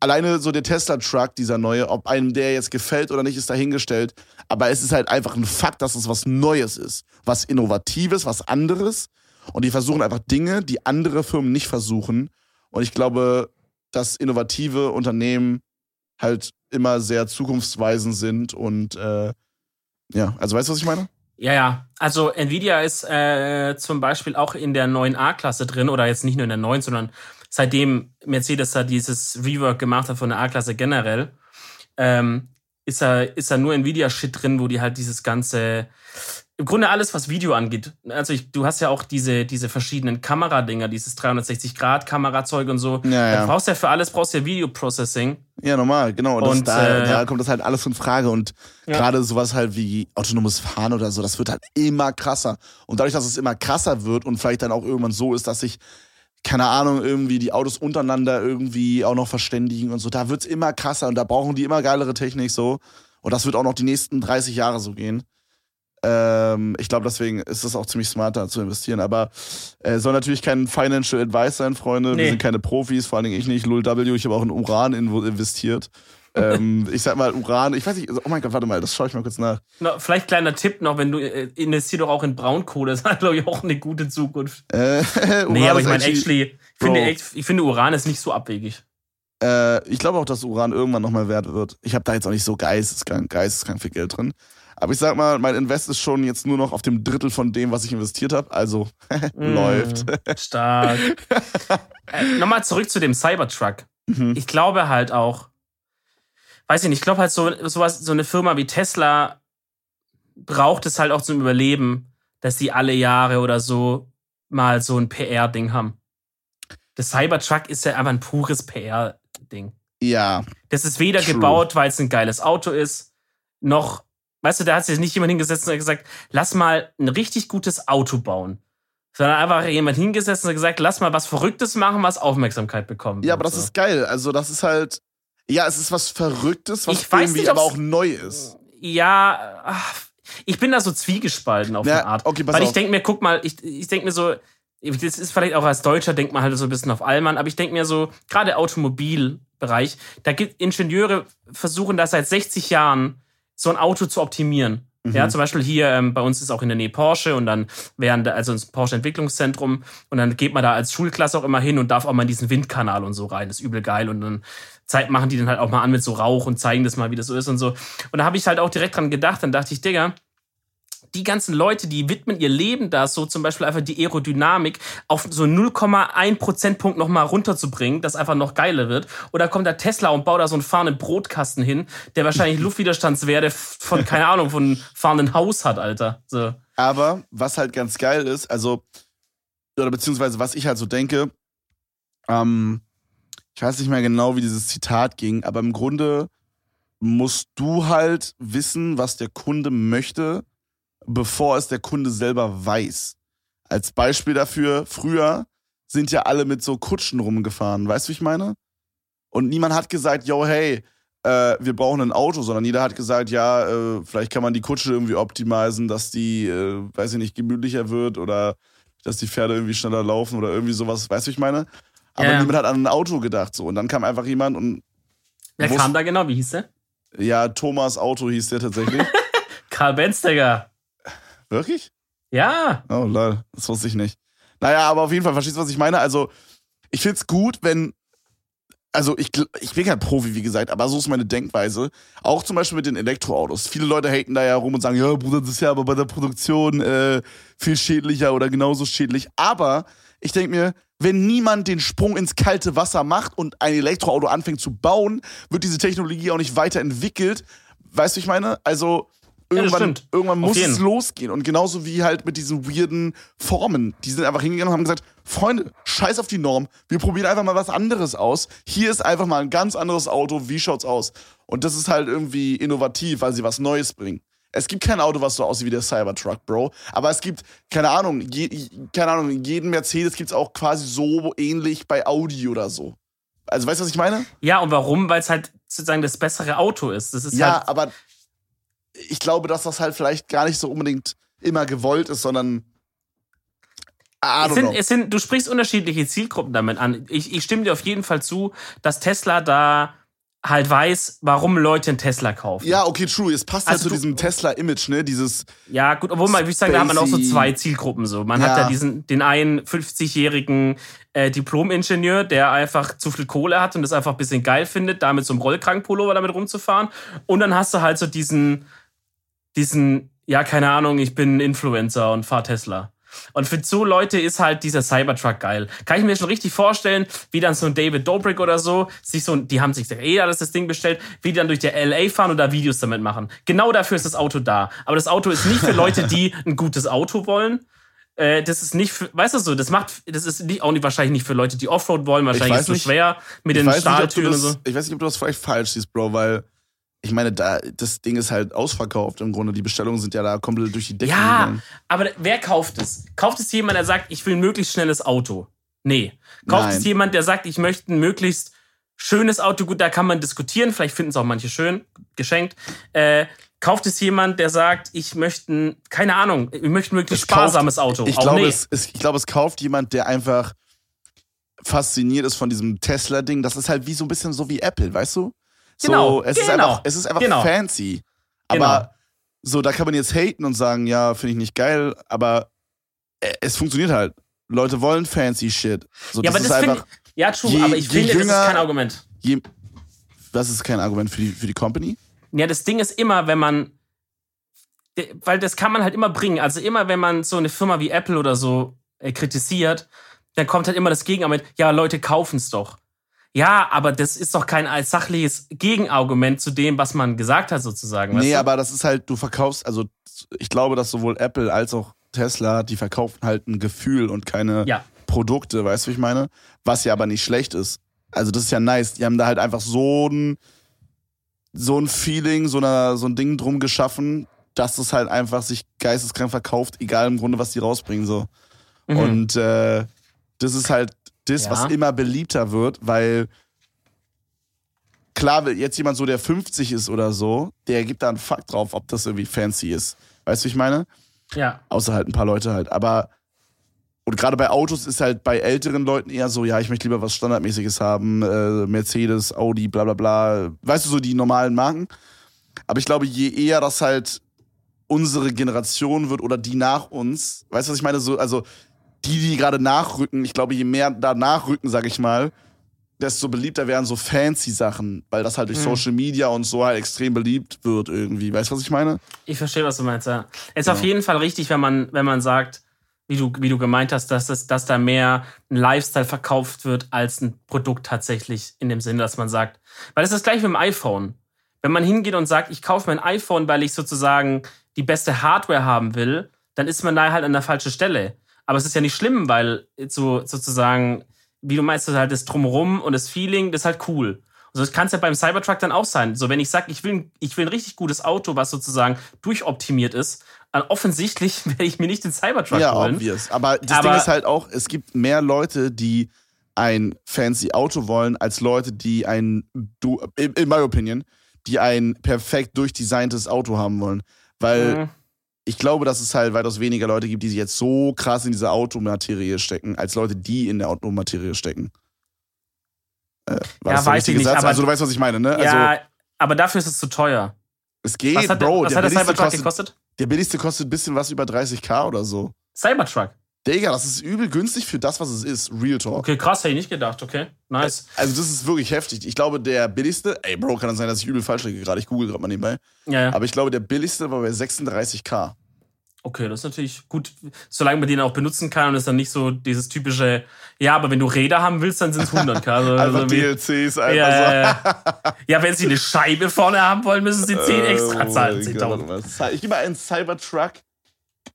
Alleine so der Tesla-Truck, dieser neue, ob einem der jetzt gefällt oder nicht, ist dahingestellt. Aber es ist halt einfach ein Fakt, dass es was Neues ist. Was Innovatives, was anderes. Und die versuchen einfach Dinge, die andere Firmen nicht versuchen. Und ich glaube, dass innovative Unternehmen halt immer sehr zukunftsweisend sind und äh, ja, also weißt du, was ich meine? Ja, ja. Also Nvidia ist äh, zum Beispiel auch in der neuen A-Klasse drin oder jetzt nicht nur in der neuen, sondern seitdem Mercedes da dieses Rework gemacht hat von der A-Klasse generell, ähm, ist da ist da nur Nvidia-Shit drin, wo die halt dieses ganze im Grunde alles, was Video angeht. Also ich, du hast ja auch diese, diese verschiedenen Kameradinger, dieses 360-Grad-Kamerazeug und so. Ja, ja. Du brauchst ja für alles brauchst ja Video-Processing. Ja, normal, genau. Und, Und, da, äh, da kommt das halt alles in Frage. Und Ja. gerade sowas halt wie autonomes Fahren oder so, das wird halt immer krasser. Und dadurch, dass es immer krasser wird und vielleicht dann auch irgendwann so ist, dass sich, keine Ahnung, irgendwie die Autos untereinander irgendwie auch noch verständigen und so, da wird's immer krasser und da brauchen die immer geilere Technik so. Und das wird auch noch die nächsten 30 Jahre so gehen. Ähm, ich glaube, deswegen ist es auch ziemlich smart, da zu investieren. Aber äh, soll natürlich kein Financial Advice sein, Freunde. Wir Nee. sind keine Profis, vor allen Dingen ich nicht. Lul W, ich habe auch in Uran investiert. ähm, ich sag mal, Uran, ich weiß nicht, oh mein Gott, warte mal, das schaue ich mal kurz nach. Na, vielleicht kleiner Tipp noch, wenn du äh, investier doch auch in Braunkohle, das hat glaube ich auch eine gute Zukunft. Äh, nee, aber ich meine actually, ich finde, ich finde Uran ist nicht so abwegig. Äh, ich glaube auch, dass Uran irgendwann nochmal wert wird. Ich habe da jetzt auch nicht so geisteskrank, geisteskrank viel Geld drin. Aber ich sag mal, mein Invest ist schon jetzt nur noch auf dem Drittel von dem, was ich investiert habe. Also läuft. Mm, Stark. äh, Nochmal zurück zu dem Cybertruck. Mhm. Ich glaube halt auch, weiß ich nicht, ich glaube halt so, sowas, so eine Firma wie Tesla braucht es halt auch zum Überleben, dass die alle Jahre oder so mal so ein PR-Ding haben. Das Cybertruck ist ja einfach ein pures PR-Ding. Ja, Das ist weder True. gebaut, weil es ein geiles Auto ist, noch, weißt du, da hat sich nicht jemand hingesetzt und hat gesagt, lass mal ein richtig gutes Auto bauen. Sondern einfach jemand hingesetzt und hat gesagt, lass mal was Verrücktes machen, was Aufmerksamkeit bekommt. ja, aber das so. ist geil. Also das ist halt, ja, es ist was Verrücktes, was Ich irgendwie nicht, aber auch neu ist. Ja, ach, ich bin da so zwiegespalten auf Ja, eine Art. okay, pass Weil ich denke mir, guck mal, ich, ich denke mir so, das ist vielleicht auch als Deutscher, denkt man halt so ein bisschen auf Allmann, aber ich denke mir so, gerade Automobilbereich, da gibt Ingenieure versuchen da seit 60 Jahren so ein Auto zu optimieren. Mhm. Ja, zum Beispiel hier ähm, bei uns ist auch in der Nähe Porsche und dann während also ins Porsche Entwicklungszentrum und dann geht man da als Schulklasse auch immer hin und darf auch mal in diesen Windkanal und so rein. Das ist übel geil und dann Zeit machen die dann halt auch mal an mit so Rauch und zeigen das mal, wie das so ist und so. Und da habe ich halt auch direkt dran gedacht, dann dachte ich, Digga, die ganzen Leute, die widmen ihr Leben da so zum Beispiel einfach die Aerodynamik auf so 0,1 Prozentpunkt nochmal runterzubringen, das einfach noch geiler wird. Oder kommt da Tesla und baut da so einen fahrenden Brotkasten hin, der wahrscheinlich Luftwiderstandswerte von, keine Ahnung, von fahrenden Haus hat, Alter. So. Aber was halt ganz geil ist, also, oder beziehungsweise was ich halt so denke, ähm, ich weiß nicht mehr genau, wie dieses Zitat ging, aber im Grunde musst du halt wissen, was der Kunde möchte, bevor es der Kunde selber weiß. Als Beispiel dafür, früher sind ja alle mit so Kutschen rumgefahren, weißt du, wie ich meine? Und niemand hat gesagt, yo, hey, äh, wir brauchen ein Auto, sondern jeder hat gesagt, ja, äh, vielleicht kann man die Kutsche irgendwie optimisen, dass die, äh, weiß ich nicht, gemütlicher wird oder dass die Pferde irgendwie schneller laufen oder irgendwie sowas, weißt du, wie ich meine? Aber Ja. niemand hat an ein Auto gedacht so. Und dann kam einfach jemand und Wer kam da genau? Wie hieß der? ja, Thomas Auto hieß der tatsächlich. Karl Digga. Wirklich? Ja. Oh, lol, das wusste ich nicht. Naja, aber auf jeden Fall, verstehst du, was ich meine? Also, ich find's gut, wenn, also ich, ich bin kein Profi, wie gesagt, aber so ist meine Denkweise. Auch zum Beispiel mit den Elektroautos. Viele Leute haten da ja rum und sagen, ja, Bruder, das ist ja aber bei der Produktion äh, viel schädlicher oder genauso schädlich. Aber ich denke mir, wenn niemand den Sprung ins kalte Wasser macht und ein Elektroauto anfängt zu bauen, wird diese Technologie auch nicht weiterentwickelt. Weißt du, ich meine? Also irgendwann, stimmt. irgendwann muss es losgehen. Und genauso wie halt mit diesen weirden Formen. Die sind einfach hingegangen und haben gesagt, Freunde, scheiß auf die Norm. Wir probieren einfach mal was anderes aus. Hier ist einfach mal ein ganz anderes Auto. Wie schaut's aus? Und das ist halt irgendwie innovativ, weil sie was Neues bringen. Es gibt kein Auto, was so aussieht wie der Cybertruck, Bro. Aber es gibt, keine Ahnung, je, keine Ahnung, jeden Mercedes gibt's auch quasi so ähnlich bei Audi oder so. Also weißt du, was ich meine? Ja, und warum? Weil es halt sozusagen das bessere Auto ist. Das ist Ja, halt, aber ich glaube, dass das halt vielleicht gar nicht so unbedingt immer gewollt ist, sondern es sind, es sind, du sprichst unterschiedliche Zielgruppen damit an. Ich, ich stimme dir auf jeden Fall zu, dass Tesla da halt weiß, warum Leute einen Tesla kaufen. Ja, okay, true. Es passt halt Also zu du- diesem Tesla-Image, ne? Dieses, Ja, gut, obwohl man, würde ich sagen, da hat man auch so zwei Zielgruppen so. Man hat Ja. ja diesen, den einen 50-jährigen äh, Diplom-Ingenieur, der einfach zu viel Kohle hat und das einfach ein bisschen geil findet, da mit so einem Rollkragenpullover damit rumzufahren. Und dann hast du halt so diesen, diesen, ja, keine Ahnung, ich bin ein Influencer und fahr Tesla. Und für so Leute ist halt dieser Cybertruck geil. Kann ich mir schon richtig vorstellen, wie dann so ein David Dobrik oder so, sich so, die haben sich eh alles das Ding bestellt, wie die dann durch die LA fahren und da Videos damit machen. Genau dafür ist das Auto da. Aber das Auto ist nicht für Leute, die ein gutes Auto wollen. Äh, das ist nicht für, weißt du so, das macht, das ist nicht, auch nicht, wahrscheinlich nicht für Leute, die Offroad wollen. Wahrscheinlich ist es nicht. so schwer mit ich den nicht, Stahltüren und das, so. ich weiß nicht, ob du das vielleicht falsch siehst, Bro, weil ich meine, da, das Ding ist halt ausverkauft im Grunde. Die Bestellungen sind ja da komplett durch die Decke Ja, gegangen. aber wer kauft es? Kauft es jemand, der sagt, ich will ein möglichst schnelles Auto? Nee. Kauft Nein. es jemand, der sagt, ich möchte ein möglichst schönes Auto? Gut, da kann man diskutieren. Vielleicht finden es auch manche schön, geschenkt. Äh, kauft es jemand, der sagt, ich möchte, ein, keine Ahnung, ich möchte ein möglichst kauft- sparsames Auto? Ich glaube, nee. es, es, ich glaube, es kauft jemand, der einfach fasziniert ist von diesem Tesla-Ding. Das ist halt wie so ein bisschen so wie Apple, weißt du? So, Genau, es ist genau, einfach, es ist einfach genau. fancy. Genau. Aber so, da kann man jetzt haten und sagen, ja, finde ich nicht geil, aber äh, es funktioniert halt. Leute wollen fancy shit. So, ja, das aber ist das finde einfach, ich, ja, true, je- aber ich finde, das ist jünger- kein Argument. je, das ist kein Argument für die, für die Company. Ja, das Ding ist immer, wenn man, weil das kann man halt immer bringen. Also immer, wenn man so eine Firma wie Apple oder so äh, kritisiert, dann kommt halt immer das Gegenargument, ja, Leute kaufen es doch. Ja, aber das ist doch kein als sachliches Gegenargument zu dem, was man gesagt hat, sozusagen. Nee, aber das ist halt, du verkaufst, also ich glaube, dass sowohl Apple als auch Tesla, die verkaufen halt ein Gefühl und keine Ja. Produkte, weißt du, wie ich meine? Was ja aber nicht schlecht ist. Also das ist ja nice. Die haben da halt einfach so ein, so ein Feeling, so, eine, so ein Ding drum geschaffen, dass es halt einfach sich geisteskrank verkauft, egal im Grunde, was die rausbringen. so. Mhm. Und äh, das ist halt das, Ja. was immer beliebter wird, weil klar, jetzt jemand so, der 50 ist oder so, der gibt da einen Fuck drauf, ob das irgendwie fancy ist. Weißt du, wie ich meine? ja. Außer halt ein paar Leute halt. Aber, und gerade bei Autos ist halt bei älteren Leuten eher so, ja, ich möchte lieber was Standardmäßiges haben, äh, Mercedes, Audi, bla bla bla. Weißt du, so die normalen Marken. Aber ich glaube, je eher das halt unsere Generation wird oder die nach uns, weißt du, was ich meine? So, also die, die gerade nachrücken, ich glaube, je mehr da nachrücken, sag ich mal, desto beliebter werden so fancy Sachen, weil das halt durch Social Media und so halt extrem beliebt wird irgendwie. Weißt du, was ich meine? Ich verstehe, was du meinst. Ja. Es ist auf jeden Fall richtig, wenn man, wenn man sagt, wie du, wie du gemeint hast, dass, das, dass da mehr ein Lifestyle verkauft wird als ein Produkt tatsächlich in dem Sinne, dass man sagt, weil es ist das gleich mit dem iPhone. Wenn man hingeht und sagt, ich kaufe mir ein iPhone, weil ich sozusagen die beste Hardware haben will, dann ist man da halt an der falschen Stelle. Aber es ist ja nicht schlimm, weil so sozusagen, wie du meinst, das halt das Drumherum und das Feeling, das ist halt cool. Also das kann es ja beim Cybertruck dann auch sein. So, wenn ich sage, ich will, ein- ich will ein richtig gutes Auto, was sozusagen durchoptimiert ist, dann offensichtlich werde ich mir nicht den Cybertruck ja, holen. obvious. Aber das Aber- Ding ist halt auch, es gibt mehr Leute, die ein fancy Auto wollen, als Leute, die ein, du, in, in my opinion, die ein perfekt durchdesigntes Auto haben wollen. Weil Mhm. Ich glaube, dass es halt weitaus weniger Leute gibt, die sich jetzt so krass in diese Automaterie stecken, als Leute, die in der Automaterie stecken. Äh, war Ja, das der richtige nicht, Satz? aber- Also du weißt, was ich meine, ne? Also ja, aber dafür ist es zu teuer. es geht, Was hat, Bro. was der, hat der billigste Cybertruck kostet, gekostet? der billigste kostet ein bisschen was über 30k oder so. Cybertruck. Digga, das ist übel günstig für das, was es ist. Real Talk. Okay, krass, hätte ich nicht gedacht, okay. Nice. Also, das ist wirklich heftig. Ich glaube, der billigste, ey, Bro, kann das sein, dass ich übel falsch liege gerade. Ich google gerade mal nebenbei. Ja, ja. Aber ich glaube, der billigste war bei 36k. Okay, das ist natürlich gut, solange man den auch benutzen kann und es dann nicht so dieses typische, ja, aber wenn du Räder haben willst, dann sind es 100k. Also, also wie- DLCs, einfach ja, so. ja, ja. wenn sie eine Scheibe vorne haben wollen, müssen sie 10 extra zahlen. mein Gott, 10.000. warte mal. Ich gebe mal einen Cybertruck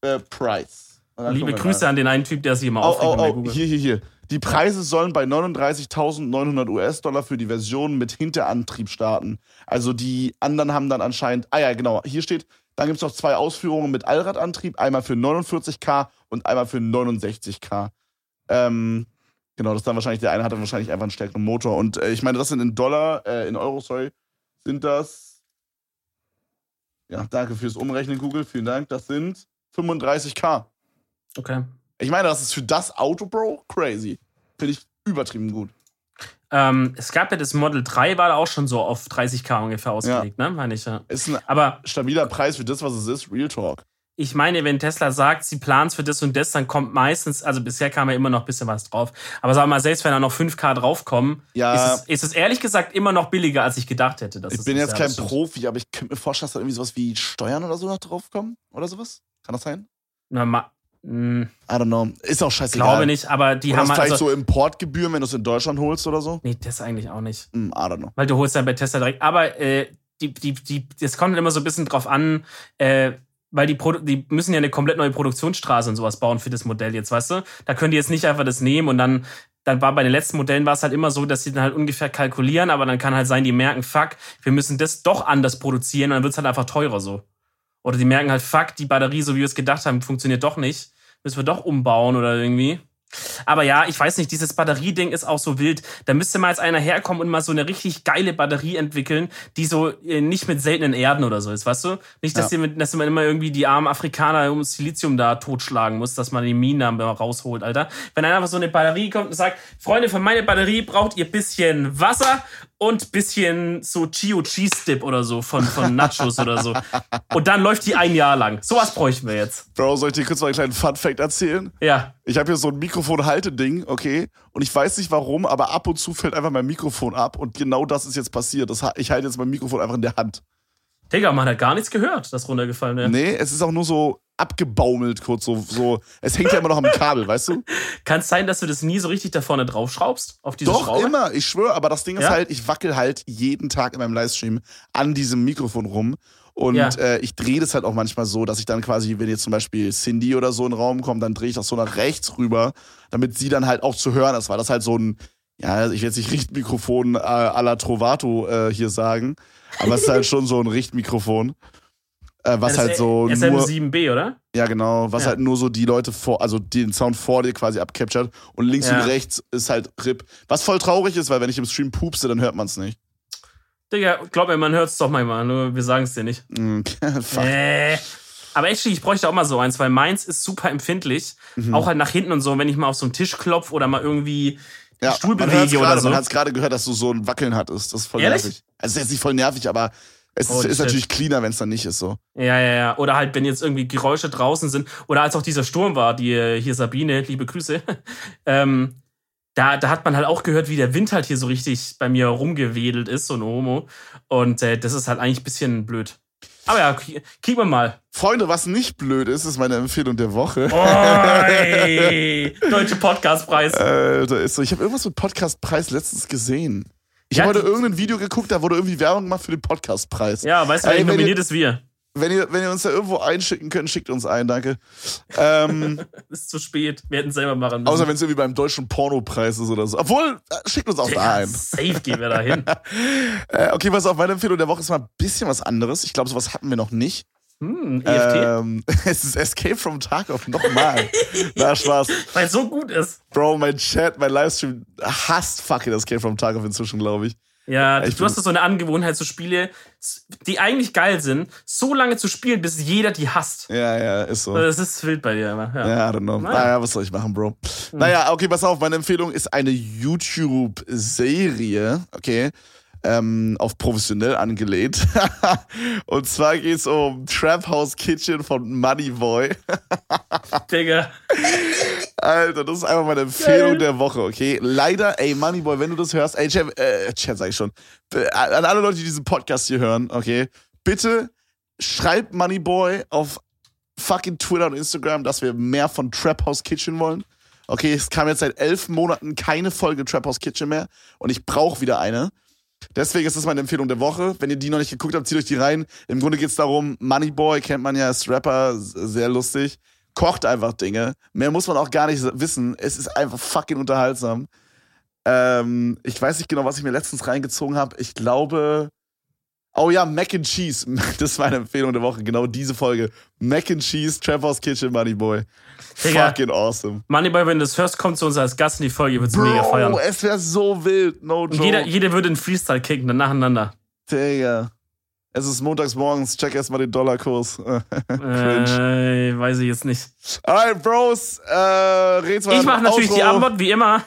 äh, Price. Liebe Grüße an den einen Typ, der sich immer Oh, aufregt, oh, oh, hier, hier, hier. Die Preise sollen bei 39.900 US-Dollar für die Version mit Hinterantrieb starten. Also die anderen haben dann anscheinend, ah ja, genau, hier steht, dann gibt es noch zwei Ausführungen mit Allradantrieb, einmal für 49k und einmal für 69k. Ähm, genau, das dann wahrscheinlich, der eine hat dann wahrscheinlich einfach einen stärkeren Motor. Und äh, ich meine, das sind in Dollar, äh, in Euro, sorry, sind das, ja, danke fürs Umrechnen, Google, vielen Dank, das sind 35k. Okay. Ich meine, das ist für das Auto, Bro, crazy. Finde ich übertrieben gut. Ähm, es gab ja das Model 3, war da auch schon so auf 30k ungefähr ausgelegt, ne? Meine ich ja. Ist ein Aber stabiler Preis für das, was es ist. Real Talk. ich meine, wenn Tesla sagt, sie plant für das und das, dann kommt meistens, also bisher kam ja immer noch ein bisschen was drauf. Aber sag mal, selbst wenn da noch 5K draufkommen, Ja. ist, es, ist es ehrlich gesagt immer noch billiger, als ich gedacht hätte. Ich bin jetzt Ja, kein. Profi, aber ich könnte mir vorstellen, dass da irgendwie sowas wie Steuern oder so noch draufkommen. Oder sowas. Kann das sein? Na, I don't know. Ist auch scheißegal. glaube nicht, aber die Oder haben ist vielleicht also, so Importgebühren, wenn du es in Deutschland holst oder so? Nee, das eigentlich auch nicht. Hm, I don't know. Weil du holst ja bei Tesla direkt. Aber äh, die, die, die, das kommt immer so ein bisschen drauf an, äh, weil die, Produ die müssen ja eine komplett neue Produktionsstraße und sowas bauen für das Modell jetzt, weißt du? Da können die jetzt nicht einfach das nehmen und dann, dann war bei den letzten Modellen war es halt immer so, dass sie dann halt ungefähr kalkulieren, aber dann kann halt sein, die merken, fuck, wir müssen das doch anders produzieren und dann wird es halt einfach teurer so. Oder die merken halt, fuck, die Batterie, so wie wir es gedacht haben, funktioniert doch nicht. Müssen wir doch umbauen oder irgendwie. Aber ja, ich weiß nicht, dieses Batterieding ist auch so wild. Da müsste mal jetzt einer herkommen und mal so eine richtig geile Batterie entwickeln, die so äh, nicht mit seltenen Erden oder so ist, weißt du? Nicht, dass, Ja. mit, dass man immer irgendwie die armen Afrikaner um Silizium da totschlagen muss, dass man die Minen da rausholt, Alter. Wenn dann einfach so eine Batterie kommt und sagt, Freunde, für meine Batterie braucht ihr bisschen Wasser und bisschen so Chio Cheese Dip oder so von, von Nachos oder so. Und dann läuft die ein Jahr lang. Sowas bräuchten wir jetzt. Bro, soll ich dir kurz mal einen kleinen Fun-Fact erzählen? Ja. Ich habe hier so ein Mikrofon-Halteding, okay? Und ich weiß nicht warum, aber ab und zu fällt einfach mein Mikrofon ab. Und genau das ist jetzt passiert. Das, ich halte jetzt mein Mikrofon einfach in der Hand. Digga, man hat gar nichts gehört, das runtergefallen wäre. Nee, es ist auch nur so abgebaumelt kurz. So, so. Es hängt ja immer noch am Kabel, weißt du? Kann es sein, dass du das nie so richtig da vorne draufschraubst? Auf diese Doch, Schraube? immer. Ich schwöre. Aber das Ding ist Ja? halt, ich wackel halt jeden Tag in meinem Livestream an diesem Mikrofon rum. Und Ja. äh, ich drehe das halt auch manchmal so, dass ich dann quasi, wenn jetzt zum Beispiel Cindy oder so in den Raum kommt, dann drehe ich das so nach rechts rüber, damit sie dann halt auch zu hören ist, weil das halt so ein, ja, ich will jetzt nicht Richtmikrofon äh, à la Trovato äh, hier sagen, aber es ist halt schon so ein Richtmikrofon. Äh, was Das halt so nur, SM7B, oder? ja genau, was Ja. halt nur so die Leute vor, also den Sound vor dir quasi abcaptured und links Ja. und rechts ist halt RIP. Was voll traurig ist, weil wenn ich im Stream pupse, dann hört man es nicht. Digga, glaub mir, man hört es doch manchmal, nur wir sagen es dir nicht. Mm, Fuck. Äh. Aber actually, ich bräuchte auch mal so eins, weil meins ist super empfindlich. Mhm. Auch halt nach hinten und so, wenn ich mal auf so einen Tisch klopf oder mal irgendwie Ja, Stuhl bewege gerade, oder so. Man hat es gerade gehört, dass du so ein Wackeln hattest. Das ist voll Ehrlich? nervig. Also es ist jetzt nicht voll nervig, aber es Oh, ist, ist natürlich cleaner, wenn es dann nicht ist so. Ja, ja, ja. Oder halt, wenn jetzt irgendwie Geräusche draußen sind. Oder als auch dieser Sturm war, die äh, hier Sabine, liebe Grüße. ähm, da, da hat man halt auch gehört, wie der Wind halt hier so richtig bei mir rumgewedelt ist, so ein Homo. Und äh, das ist halt eigentlich ein bisschen blöd. Aber ja, kicken wir mal. Freunde, was nicht blöd ist, ist meine Empfehlung der Woche. Oi! Deutsche Podcastpreis. Alter, ist so. Ich habe irgendwas mit Podcastpreis letztens gesehen. Ich Ja, habe heute irgendein Video geguckt, da wurde irgendwie Werbung gemacht für den Podcastpreis. Ja, weißt du, wer nominiert ist wir? Wenn ihr, wenn ihr uns da irgendwo einschicken könnt, schickt uns ein, danke. Ähm, Ist zu spät. Wir hätten selber machen müssen. außer wenn es irgendwie beim deutschen Pornopreis ist oder so. Obwohl, äh, schickt uns auch da ja, ein. safe gehen wir da hin. Äh, okay, was auf meine Empfehlung der Woche ist mal ein bisschen was anderes. Ich glaube, sowas hatten wir noch nicht. Hm, EFT. Ähm, es ist Escape from Tarkov nochmal. Na, Spaß. Weil es so gut ist. Bro, mein Chat, mein Livestream hasst fucking Escape from Tarkov inzwischen, glaube ich. Ja, Ich du hast so eine Angewohnheit, so Spiele, die eigentlich geil sind, so lange zu spielen, bis jeder die hasst. Ja, ja, ist so. Das ist wild bei dir immer. Ja. Ja, I don't know. Naja. Naja, was soll ich machen, Bro? Naja, okay, pass auf. Meine Empfehlung ist eine YouTube-Serie, okay? ähm, auf professionell angelehnt. Und zwar geht es um Trap House Kitchen von Moneyboy. Digga. Alter, das ist einfach meine Empfehlung Geil. der Woche, okay? Leider, ey, Moneyboy, wenn du das hörst, ey, Chat, äh, Chat sag ich schon, an alle Leute, die diesen Podcast hier hören, okay? Bitte schreibt Moneyboy auf fucking Twitter und Instagram, dass wir mehr von Trap House Kitchen wollen. Okay, es kam jetzt seit elf Monaten keine Folge Trap House Kitchen mehr und ich brauche wieder eine. Deswegen ist das meine Empfehlung der Woche. Wenn ihr die noch nicht geguckt habt, zieht euch die rein. Im Grunde geht es darum, Moneyboy kennt man ja als Rapper, sehr lustig. Kocht einfach Dinge. Mehr muss man auch gar nicht wissen. Es ist einfach fucking unterhaltsam. Ähm, ich weiß nicht genau, was ich mir letztens reingezogen habe. Ich glaube. Oh ja, Mac and Cheese. Das ist meine Empfehlung der Woche. Genau diese Folge. Mac and Cheese, Trevor's Kitchen, Moneyboy. Fucking awesome. Moneyboy, wenn du das hörst, kommt zu uns als Gast in die Folge, wird es mega feiern. es wäre so wild, no joke. Jeder, jeder würde einen Freestyle kicken, dann nacheinander. Digga. Es ist montags morgens, check erstmal den Dollarkurs. äh, weiß ich jetzt nicht. Alright, Bros, äh, red's mal Ich mache natürlich Outro. die Antwort, wie immer.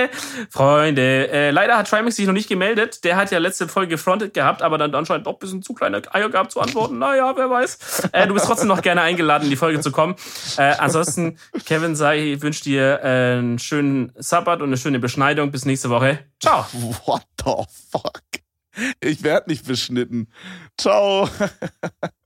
Freunde, äh, leider hat Trimax sich noch nicht gemeldet. Der hat ja letzte Folge gefrontet gehabt, aber dann anscheinend doch ein bisschen zu kleine Eier gehabt zu antworten. naja, wer weiß. Äh, du bist trotzdem noch gerne eingeladen, in die Folge zu kommen. Äh, ansonsten, Kevin sei, wünscht dir äh, einen schönen Sabbat und eine schöne Beschneidung. Bis nächste Woche. Ciao. What the fuck? Ich werde nicht beschnitten. Ciao.